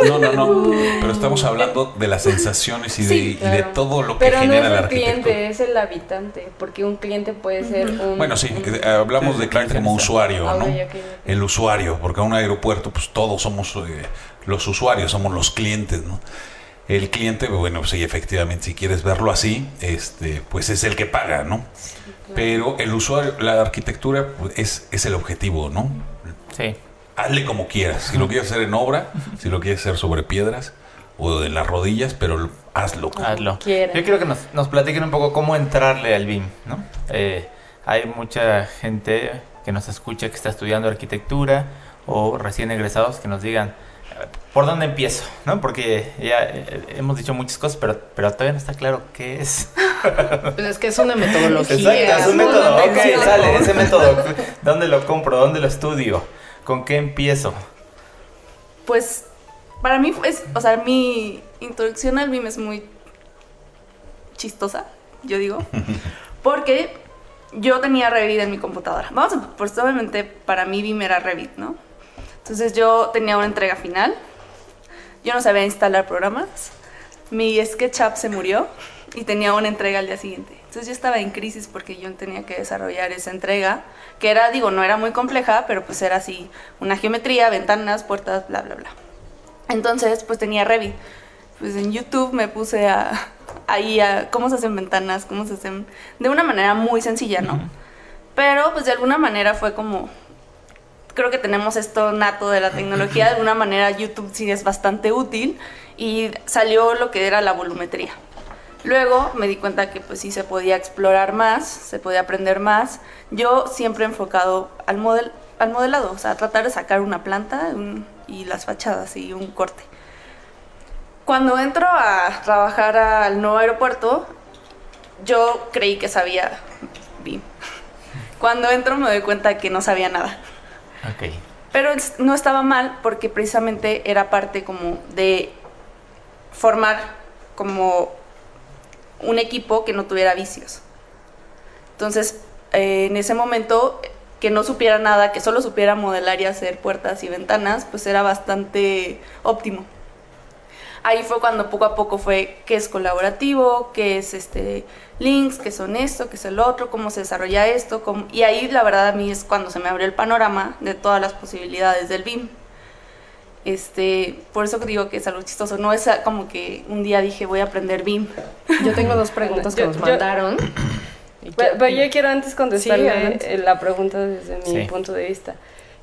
No, no, no. Pero estamos hablando de las sensaciones y, de, todo lo que genera la arquitectura. el cliente, es el habitante, porque un cliente puede ser un... Bueno, sí, hablamos de cliente como usuario, ¿no? El usuario, porque a un aeropuerto, pues todos somos eh, los usuarios, somos los clientes, ¿no? El cliente, bueno, sí, efectivamente, si quieres verlo así, este, pues es el que paga, ¿no? Pero el usuario, la arquitectura pues, es, es el objetivo, ¿no? Sí. Hazle como quieras. Si lo quieres hacer en obra, si lo quieres hacer sobre piedras o de las rodillas, pero hazlo. Hazlo. Yo quiero que nos, nos platiquen un poco cómo entrarle al BIM, ¿no? Eh, hay mucha gente que nos escucha que está estudiando arquitectura o recién egresados que nos digan, ¿por dónde empiezo? ¿No? Porque ya eh, hemos dicho muchas cosas, pero, pero todavía no está claro qué es. Pues es que es una metodología. Exacto, es un método. Ok, sale, ese método. ¿Dónde lo compro? ¿Dónde lo estudio? ¿Con qué empiezo? Pues para mí es, o sea, mi introducción al BIM es muy chistosa, yo digo, <laughs> porque yo tenía Revit en mi computadora. Vamos a, pues obviamente para mí BIM era Revit, ¿no? Entonces yo tenía una entrega final. Yo no sabía instalar programas. Mi SketchUp se murió. y tenía una entrega al día siguiente. Entonces yo estaba en crisis porque yo tenía que desarrollar esa entrega, que era, digo, no era muy compleja, pero pues era así, una geometría, ventanas, puertas, bla, bla, bla. Entonces, pues tenía Revit. Pues en YouTube me puse a, ahí a cómo se hacen ventanas, cómo se hacen, de una manera muy sencilla, ¿no? Pero pues de alguna manera fue como, creo que tenemos esto nato de la tecnología, de alguna manera YouTube sí es bastante útil y salió lo que era la volumetría. Luego me di cuenta que pues sí se podía explorar más, se podía aprender más. Yo siempre he enfocado al, model, al modelado, o sea, tratar de sacar una planta y las fachadas y un corte. Cuando entro a trabajar al nuevo aeropuerto, yo creí que sabía. Cuando entro me doy cuenta que no sabía nada. Pero no estaba mal porque precisamente era parte como de formar como un equipo que no tuviera vicios. Entonces, eh, en ese momento, que no supiera nada, que solo supiera modelar y hacer puertas y ventanas, pues era bastante óptimo. Ahí fue cuando poco a poco fue qué es colaborativo, qué es este links, qué son esto, qué es el otro, cómo se desarrolla esto. y ahí la verdad a mí es cuando se me abrió el panorama de todas las posibilidades del BIM. Este, por eso digo que es algo chistoso. No es como que un día dije voy a aprender BIM. Yo tengo dos <laughs> preguntas que nos mandaron. Pero, yo quiero antes contestarle la pregunta desde mi punto de vista.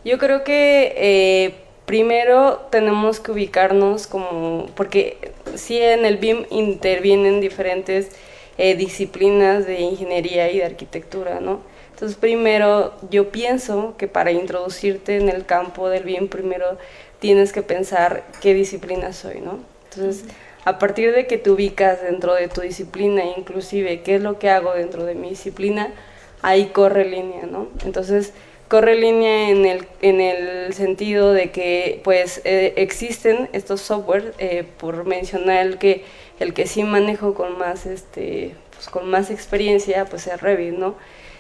Yo creo que eh, primero tenemos que ubicarnos como, porque sí en el BIM intervienen diferentes eh, disciplinas de ingeniería y de arquitectura, ¿no? Entonces primero yo pienso que para introducirte en el campo del BIM primero tienes que pensar qué disciplina soy, ¿no? Entonces, a partir de que te ubicas dentro de tu disciplina, inclusive qué es lo que hago dentro de mi disciplina, ahí corre línea, ¿no? Entonces, corre línea en el, en el sentido de que, pues, eh, existen estos software, eh, por mencionar el que, el que sí manejo con más, este, pues, con más experiencia, pues es Revit, ¿no?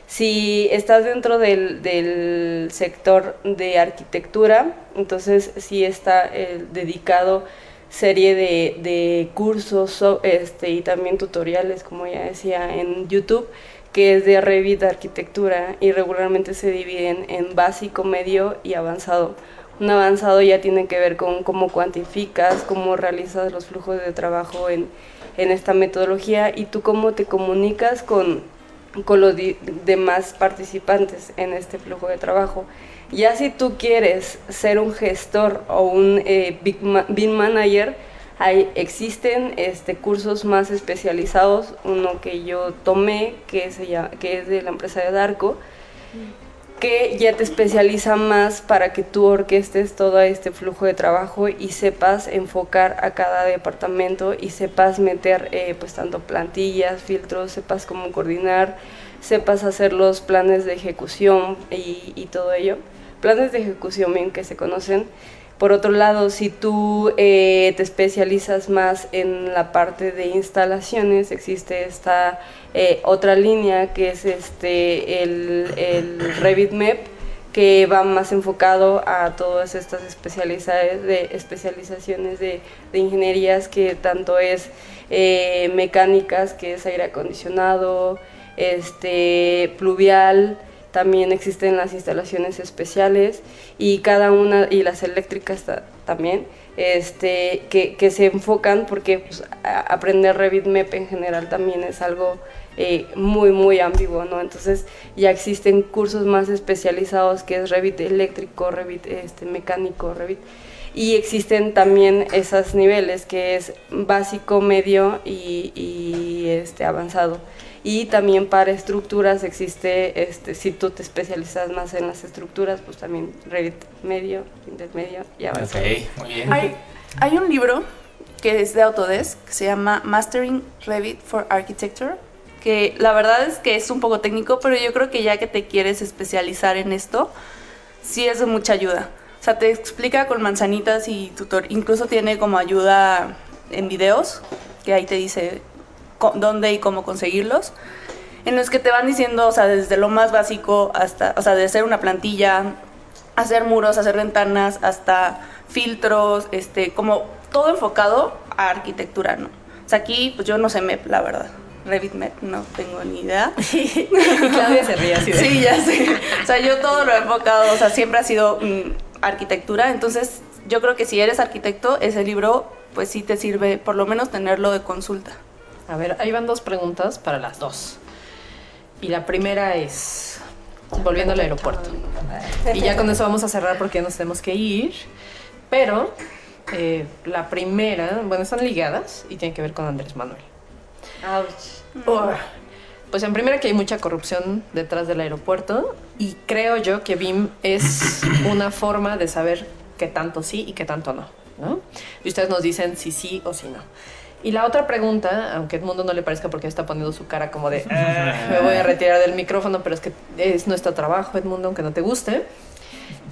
Si estás dentro del, sector de arquitectura, entonces sí está eh, dedicado serie de, cursos este, y también tutoriales, como ya decía, en YouTube, que es de Revit arquitectura y regularmente se dividen en básico, medio y avanzado. Un avanzado ya tiene que ver con cómo cuantificas, cómo realizas los flujos de trabajo en, en esta metodología y tú cómo te comunicas con con los demás participantes en este flujo de trabajo. Ya si tú quieres ser un gestor o un eh, BIM manager, hay, existen este, cursos más especializados, uno que yo tomé, que, se que es de la empresa de Darko, que ya te especializa más para que tú orquestes todo este flujo de trabajo y sepas enfocar a cada departamento y sepas meter eh, pues tanto plantillas, filtros, sepas cómo coordinar, sepas hacer los planes de ejecución y, y todo ello. Planes de ejecución bien que se conocen por otro lado, si tú eh, te especializas más en la parte de instalaciones, existe esta eh, otra línea que es este el, el Revit que va más enfocado a todas estas especializaciones de, de, ingenierías que tanto es eh, mecánicas, que es aire acondicionado, este, pluvial, también existen las instalaciones especiales y cada una, y las eléctricas también, este, que, que, se enfocan porque pues, aprender Revit MEP en general también es algo eh, muy, muy ambiguo, ¿no? Entonces ya existen cursos más especializados que es Revit eléctrico, Revit este, mecánico, Revit. Y existen también esos niveles que es básico, medio y, y este, avanzado y también para estructuras existe, este, si tú te especializas más en las estructuras, pues también Revit medio, intermedio y avanzado. muy bien. Hay, hay un libro que es de Autodesk que se llama Mastering Revit for Architecture, que la verdad es que es un poco técnico, pero yo creo que ya que te quieres especializar en esto, sí es de mucha ayuda. O sea, te explica con manzanitas y tutor, incluso tiene como ayuda en videos, que ahí te dice dónde y cómo conseguirlos, en los que te van diciendo, o sea, desde lo más básico hasta, o sea, de hacer una plantilla, hacer muros, hacer ventanas, hasta filtros, este, como todo enfocado a arquitectura, ¿no? O sea, aquí pues yo no sé MEP, la verdad. Revit MEP, no tengo ni idea. <laughs> Claudia se ríe así de... Sí, ya sé. O sea, yo todo lo he enfocado, o sea, siempre ha sido mm, arquitectura. Entonces, yo creo que si eres arquitecto, ese libro, pues sí te sirve por lo menos tenerlo de consulta. A ver, ahí van dos preguntas para las dos. Y la primera es, volviendo al aeropuerto. Y ya con eso vamos a cerrar porque ya nos tenemos que ir. Pero eh, la primera, bueno, están ligadas y tienen que ver con Andrés Manuel. Oh, Pues en primera que hay mucha corrupción detrás del aeropuerto y creo yo que BIM es <coughs> una forma de saber qué tanto sí y qué tanto no, ¿no? Y ustedes nos dicen si sí o si no. Y la otra pregunta, aunque Edmundo no le parezca porque está poniendo su cara como de "Ah, me voy a retirar del micrófono, pero es que es nuestro trabajo, Edmundo, aunque no te guste.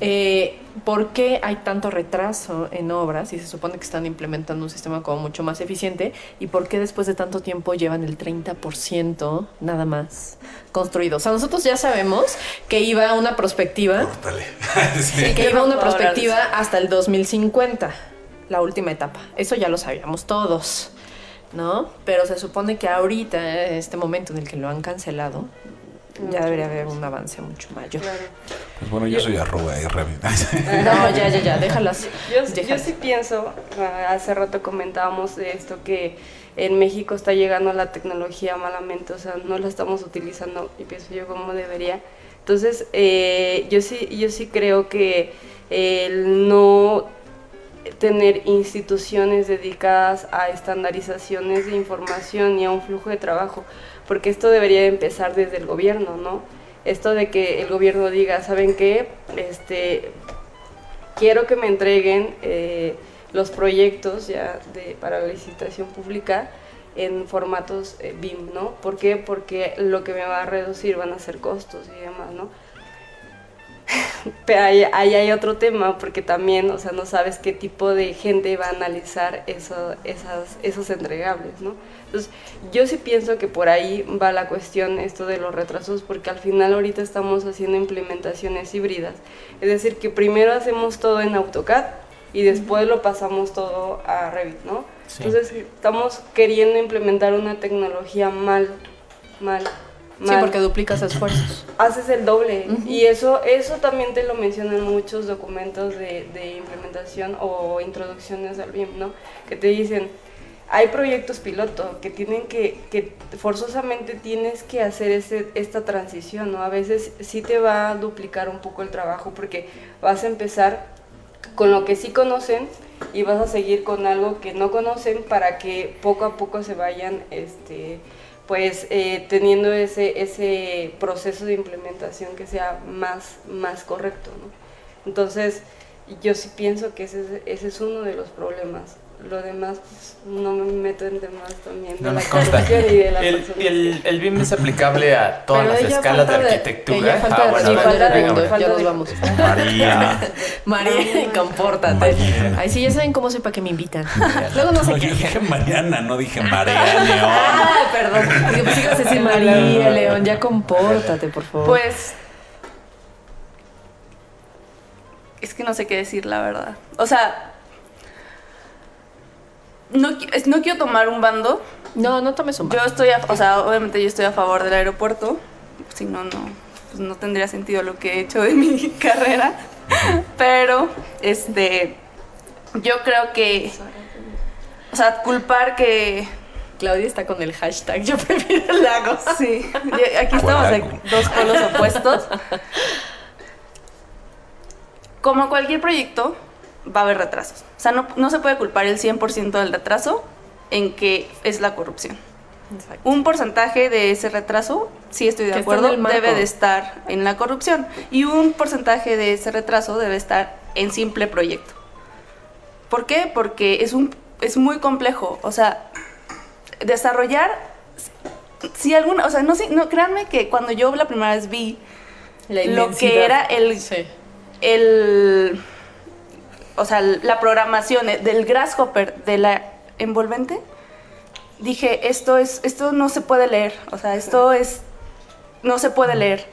Eh, ¿Por qué hay tanto retraso en obras y se supone que están implementando un sistema como mucho más eficiente? ¿Y por qué después de tanto tiempo llevan el 30% nada más construido? O sea, nosotros ya sabemos que iba una y <laughs> Sí. que iba una perspectiva hasta el 2050, la última etapa. Eso ya lo sabíamos todos, ¿no? Pero se supone que ahorita, en este momento en el que lo han cancelado, ya debería haber un avance mucho mayor. Pues bueno, yo soy arroba y. <laughs> No, ya, ya, ya, déjalas. Yo, yo sí pienso, ah, hace rato comentábamos de esto que en México está llegando la tecnología malamente, o sea, no la estamos utilizando y pienso yo como debería. Entonces, eh, yo sí, yo sí creo que el no tener instituciones dedicadas a estandarizaciones de información y a un flujo de trabajo, porque esto debería de empezar desde el gobierno, ¿no? Esto de que el gobierno diga, ¿saben qué? Este, quiero que me entreguen eh, los proyectos ya para la licitación pública en formatos eh, BIM, ¿no? ¿Por qué? Porque lo que me va a reducir van a ser costos y demás, ¿no? <laughs> Pero ahí, ahí hay otro tema, porque también, o sea, no sabes qué tipo de gente va a analizar eso, esas, esos entregables, ¿no? Entonces, yo sí pienso que por ahí va la cuestión esto de los retrasos, porque al final ahorita estamos haciendo implementaciones híbridas. Es decir, que primero hacemos todo en AutoCAD y después lo pasamos todo a Revit, ¿no? Sí. Entonces, estamos queriendo implementar una tecnología mal, mal, Sí, porque duplicas esfuerzos. <clears throat> haces el doble. Y eso, eso también te lo mencionan muchos documentos de, de implementación o introducciones al BIM, ¿no? Que te dicen, hay proyectos piloto que tienen que, que forzosamente tienes que hacer ese, esta transición, ¿no? A veces sí te va a duplicar un poco el trabajo porque vas a empezar con lo que sí conocen y vas a seguir con algo que no conocen para que poco a poco se vayan, este, pues eh, teniendo ese, ese proceso de implementación que sea más, más correcto. ¿no? Entonces, yo sí pienso que ese, es- ese es uno de los problemas. Lo demás, pues, no me meto en temas también de No la corrupción y de la El, el, el BIM es aplicable a todas Pero las escalas de arquitectura. bueno, falta de- mundo, ya nos vamos. María. <laughs> María, compórtate. Mariana. Ay, sí, ya saben cómo para que me invitan. Luego no No, sé yo qué. dije Mariana, no dije María <laughs> León. Ah, perdón. Dije, pues ibas a decir María, León, ya compórtate, por favor. Pues. Es que no sé qué decir, la verdad. O sea. No, no quiero tomar un bando. no, no tomes un Yo vaso. estoy, a, o sea, obviamente yo estoy a favor del aeropuerto. Si no, no, pues no tendría sentido lo que he hecho de mi <laughs> carrera. Pero, este, yo creo que, o sea, culpar que, Claudia está con el hashtag Yo <laughs> prefiero lagos. sí, aquí estamos dos polos opuestos. Como cualquier proyecto, va a haber retrasos. O sea, no, no se puede culpar el 100% del retraso en que es la corrupción. un porcentaje de ese retraso, sí estoy de Que acuerdo, debe de estar en la corrupción. Y un porcentaje de ese retraso debe estar en simple proyecto. ¿Por qué? Porque es, un, es muy complejo. O sea, desarrollar... Si alguna, o sea, no no, créanme que cuando yo la primera vez vi lo que era el, Sí. el o sea, la programación del grasshopper de la envolvente, dije, esto es esto no se puede leer, o sea, esto es no se puede leer.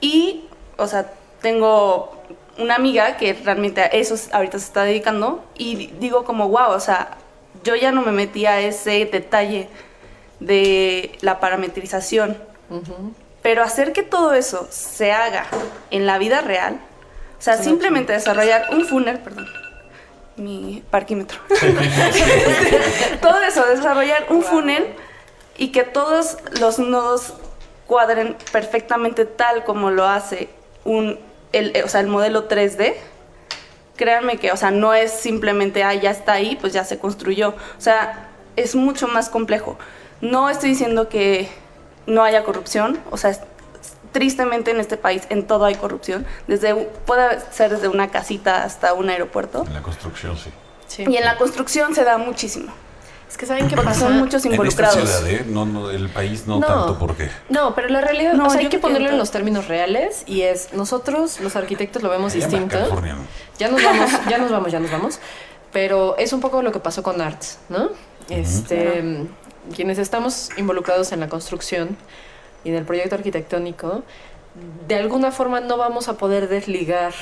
Y, o sea, tengo una amiga que realmente a eso ahorita se está dedicando y digo como, wow, o sea, yo ya no me metí a ese detalle de la parametrización. Pero hacer que todo eso se haga en la vida real, o sea, simplemente desarrollar un funnel, perdón, mi parquímetro. <laughs> <laughs> todo eso, desarrollar un funnel y que todos los nodos cuadren perfectamente tal como lo hace un, el, o sea, el modelo 3D. Créanme que, o sea, no es simplemente, ah, ya está ahí, pues ya se construyó. O sea, es mucho más complejo. No estoy diciendo que no haya corrupción, o sea, tristemente en este país en todo hay corrupción, desde puede ser desde una casita hasta un aeropuerto. En la construcción, sí. sí. Y en la construcción se da muchísimo. Es que saben qué pasa. Son muchos involucrados. En esta ciudad, ¿eh? no, no, el país no, tanto porque. No, pero la realidad, no, o sea, hay que ponerlo en los términos reales y es nosotros los arquitectos lo vemos distinto. Ya nos vamos, ya nos vamos, ya nos vamos. Pero es un poco lo que pasó con Arts, ¿no? Este, quienes estamos involucrados en la construcción y en el proyecto arquitectónico, de alguna forma no vamos a poder desligar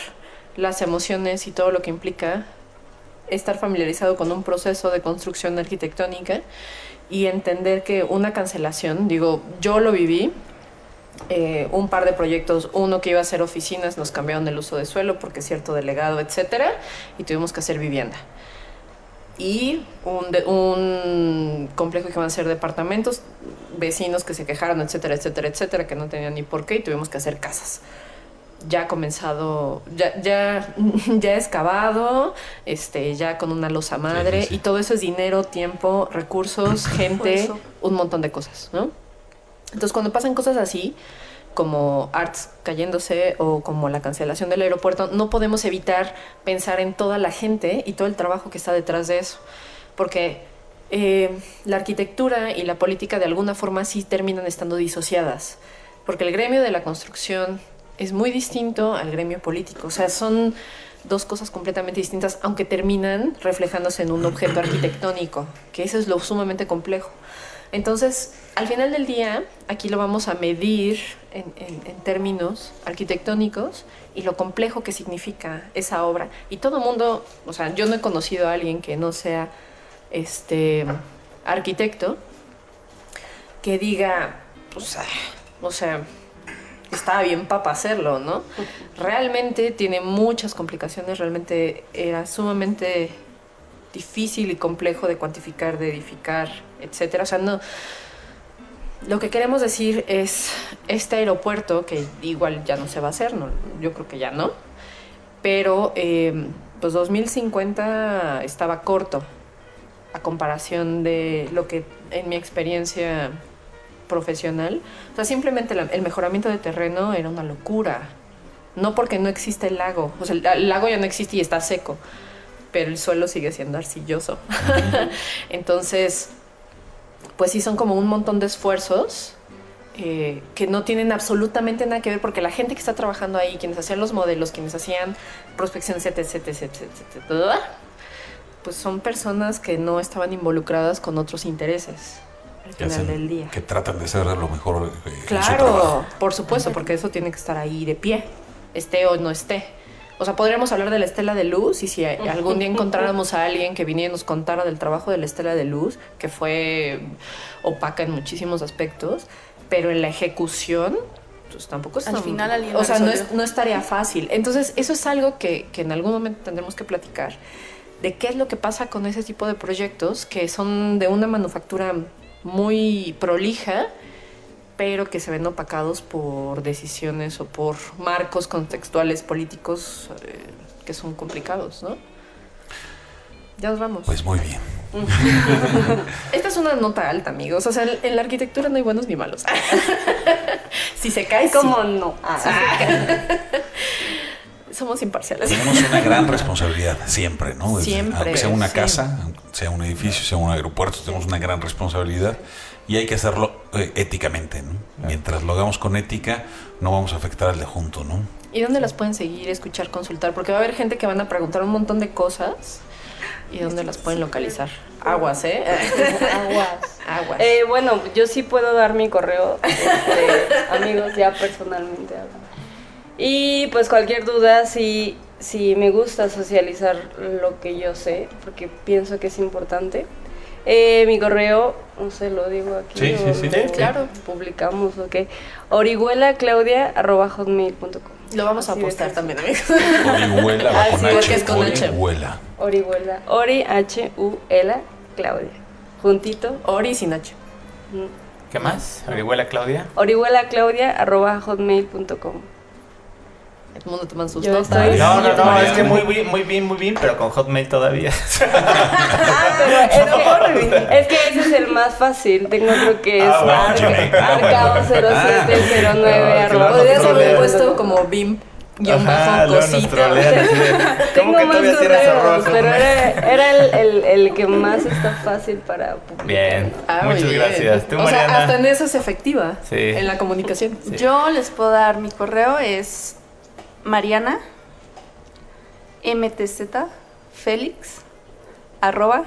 las emociones y todo lo que implica estar familiarizado con un proceso de construcción arquitectónica y entender que una cancelación, digo, yo lo viví, eh, un par de proyectos, uno que iba a ser oficinas, nos cambiaron el uso de suelo porque cierto delegado, etcétera, y tuvimos que hacer vivienda. Y un, un complejo que iban a ser departamentos, vecinos que se quejaron, etcétera, etcétera, etcétera, que no tenían ni por qué, y tuvimos que hacer casas. Ya ha comenzado, ya, ya, <laughs> ya excavado, este, ya con una losa madre, y todo eso es dinero, tiempo, recursos, <clears throat> gente, un montón de cosas, ¿no? Entonces cuando pasan cosas así, como arts cayéndose o como la cancelación del aeropuerto, no podemos evitar pensar en toda la gente y todo el trabajo que está detrás de eso. Porque eh, la arquitectura y la política de alguna forma sí terminan estando disociadas. Porque el gremio de la construcción es muy distinto al gremio político. O sea, son dos cosas completamente distintas, aunque terminan reflejándose en un objeto arquitectónico, que eso es lo sumamente complejo. Entonces, al final del día, aquí lo vamos a medir en, términos arquitectónicos y lo complejo que significa esa obra. Y todo el mundo, o sea, yo no he conocido a alguien que no sea este arquitecto que diga, pues, ah, o sea, estaba bien para hacerlo, ¿no? Realmente tiene muchas complicaciones, realmente era sumamente difícil y complejo de cuantificar, de edificar, etcétera. O sea, no. Lo que queremos decir es este aeropuerto, que igual ya no se va a hacer, no, yo creo que ya no, pero eh, pues 2050 estaba corto a comparación de lo que en mi experiencia profesional. O sea, simplemente el mejoramiento de terreno era una locura. No porque no existe el lago. O sea, el, lago ya no existe y está seco. Pero el suelo sigue siendo arcilloso. <laughs> Entonces, pues sí, son como un montón de esfuerzos eh, que no tienen absolutamente nada que ver porque la gente que está trabajando ahí, quienes hacían los modelos, quienes hacían prospección, etc, etc, etc, etc, pues son personas que no estaban involucradas con otros intereses que Que tratan de hacer lo mejor. Eh, claro, por supuesto, porque eso tiene que estar ahí de pie, esté o no esté. O sea, podríamos hablar de la estela de luz y si <laughs> algún día encontráramos a alguien que viniera y nos contara del trabajo de la estela de luz, que fue opaca en muchísimos aspectos, pero en la ejecución, pues tampoco es Al final O sea, no, es, no estaría fácil. Entonces, eso es algo que, que en algún momento tendremos que platicar de qué es lo que pasa con ese tipo de proyectos que son de una manufactura muy prolija, pero que se ven opacados por decisiones o por marcos contextuales políticos eh, que son complicados, ¿no? Ya nos vamos. Pues muy bien. <laughs> Esta es una nota alta, amigos. O sea, en la arquitectura no hay buenos ni malos. <laughs> si se cae, ¿cómo no? Ah. <laughs> Somos imparciales. Tenemos una gran responsabilidad siempre, ¿no? Siempre. Aunque sea una casa, sea un edificio, sea un aeropuerto, tenemos una gran responsabilidad y hay que hacerlo eh, éticamente. ¿no? Mientras lo hagamos con ética, no vamos a afectar al de junto. ¿no? ¿Y dónde las pueden seguir, escuchar, consultar? Porque va a haber gente que van a preguntar un montón de cosas. ¿Y dónde las pueden localizar? Aguas, ¿eh? <laughs> Aguas. Aguas. Eh, bueno, yo sí puedo dar mi correo, este, <laughs> amigos, ya personalmente. Y pues cualquier duda, si sí me gusta socializar lo que yo sé, porque pienso que es importante. Eh, mi correo, no sé, lo digo aquí. Sí, o sí, sí. claro. Publicamos, ok. orihuelaclaudia.hotmail.com Lo vamos a Así postar también, amigos. Orihuela va Ah, con sí, H. porque es con H. Orihuela. Orihuela. Ori, H-U-L-A, Claudia. Juntito. Ori sin H. mm, ¿Qué más? Orihuela Claudia. orihuelaclaudia.hotmail.com El mundo toman sus Yo notas. estoy- No, no, no, es que muy bien, muy bien, muy bien, pero con Hotmail todavía. Ah, pero es que, es que ese es el más fácil. Tengo creo que es Ah, bueno. Ah, Arcao bueno. 0709 Ah, arroba Podrías haber puesto como bim guion bajo cosita. trolean así de, ¿Cómo Tengo que más correos, pero era, era el, el, el que más está fácil para publicar. Bien, Ah, muy muchas bien. gracias. ¿Tú, o sea, hasta en eso es efectiva. Sí. En la comunicación. Sí. Yo les puedo dar mi correo, es mariana mtz felix arroba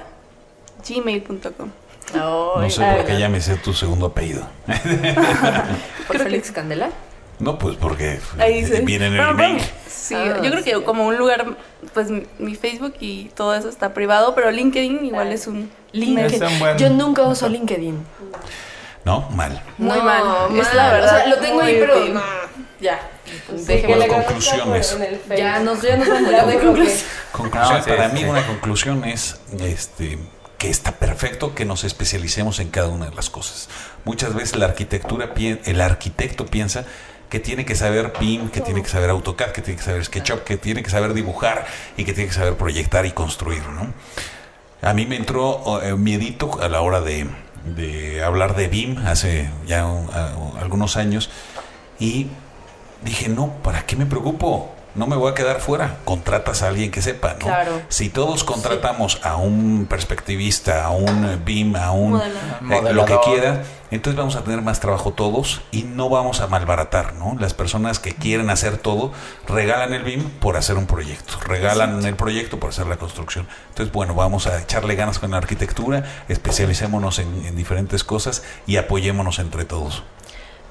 gmail.com. No sé Ay, por qué no. ya me sé tu segundo apellido. <laughs> Por Félix Candela. No, pues porque Ahí viene en el Bueno, email. Sí, Ah, yo creo sí. que como un lugar, pues mi- Facebook y todo eso está privado, pero LinkedIn igual Ah. es un LinkedIn. Es un buen- Yo nunca uso LinkedIn. No, mal. Muy No, mal, es la verdad. O sea, lo tengo ahí, pero no, ya. Pues sí, Bueno, conclusiones. <laughs> Ya nos, ya nos vamos. Ya de conclusión. Conclusión, No, sí, para sí, mí sí. una conclusión es este que está perfecto que nos especialicemos en cada una de las cosas. Muchas veces la arquitectura el arquitecto piensa que tiene que saber BIM, que tiene que saber AutoCAD, que tiene que saber SketchUp, que tiene que saber dibujar y que tiene que saber proyectar y construir, ¿no? A mí me entró eh, miedito a la hora de, de hablar de BIM hace ya un- a- algunos años y dije, no, ¿para qué me preocupo? No me voy a quedar fuera. Contratas a alguien que sepa, ¿no? Claro. Si todos contratamos a un perspectivista, a un BIM, a un eh, lo que quiera, entonces vamos a tener más trabajo todos y no vamos a malbaratar, ¿no? Las personas que quieren hacer todo regalan el BIM por hacer un proyecto, regalan el proyecto por hacer la construcción. Entonces, bueno, vamos a echarle ganas con la arquitectura, especialicémonos en, en diferentes cosas y apoyémonos entre todos.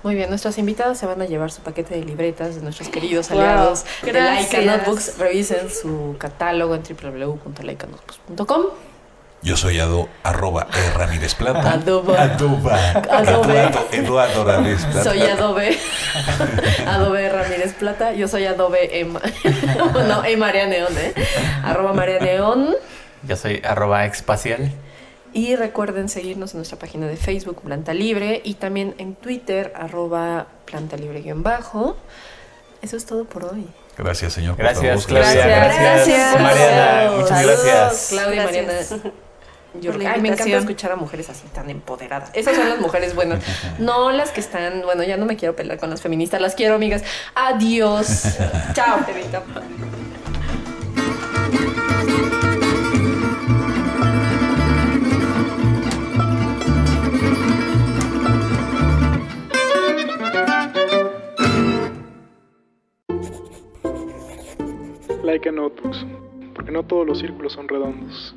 Muy bien, nuestras invitadas se van a llevar su paquete de libretas de nuestros queridos Wow, aliados de Laika. Notebooks. Revisen su catálogo en www.laikanotebooks.com. Yo soy Ado, arroba E. Ramírez Plata. Adobe. Adobe. Adobe. Eduardo, Eduardo Ramírez Plata. Soy Adobe. Adobe Ramírez Plata. Yo soy Adobe Emma. <laughs> no, E María Neón, ¿eh? Arroba María Neón. Yo soy arroba expacial. Y recuerden seguirnos en nuestra página de Facebook, Planta Libre, y también en Twitter, arroba Planta Libre guion bajo. Eso es todo por hoy. Gracias, señor. Gracias. Claudia. Gracias. Gracias, Mariana. Muchas Saludos, gracias. Claudia y Mariana. <laughs> Yo- por la ay, me encanta escuchar a mujeres así tan empoderadas. Esas son las mujeres buenas. <laughs> No las que están, bueno, ya no me quiero pelear con las feministas, las quiero, amigas. Adiós. <laughs> Chao. Like a Notebooks, porque no todos los círculos son redondos.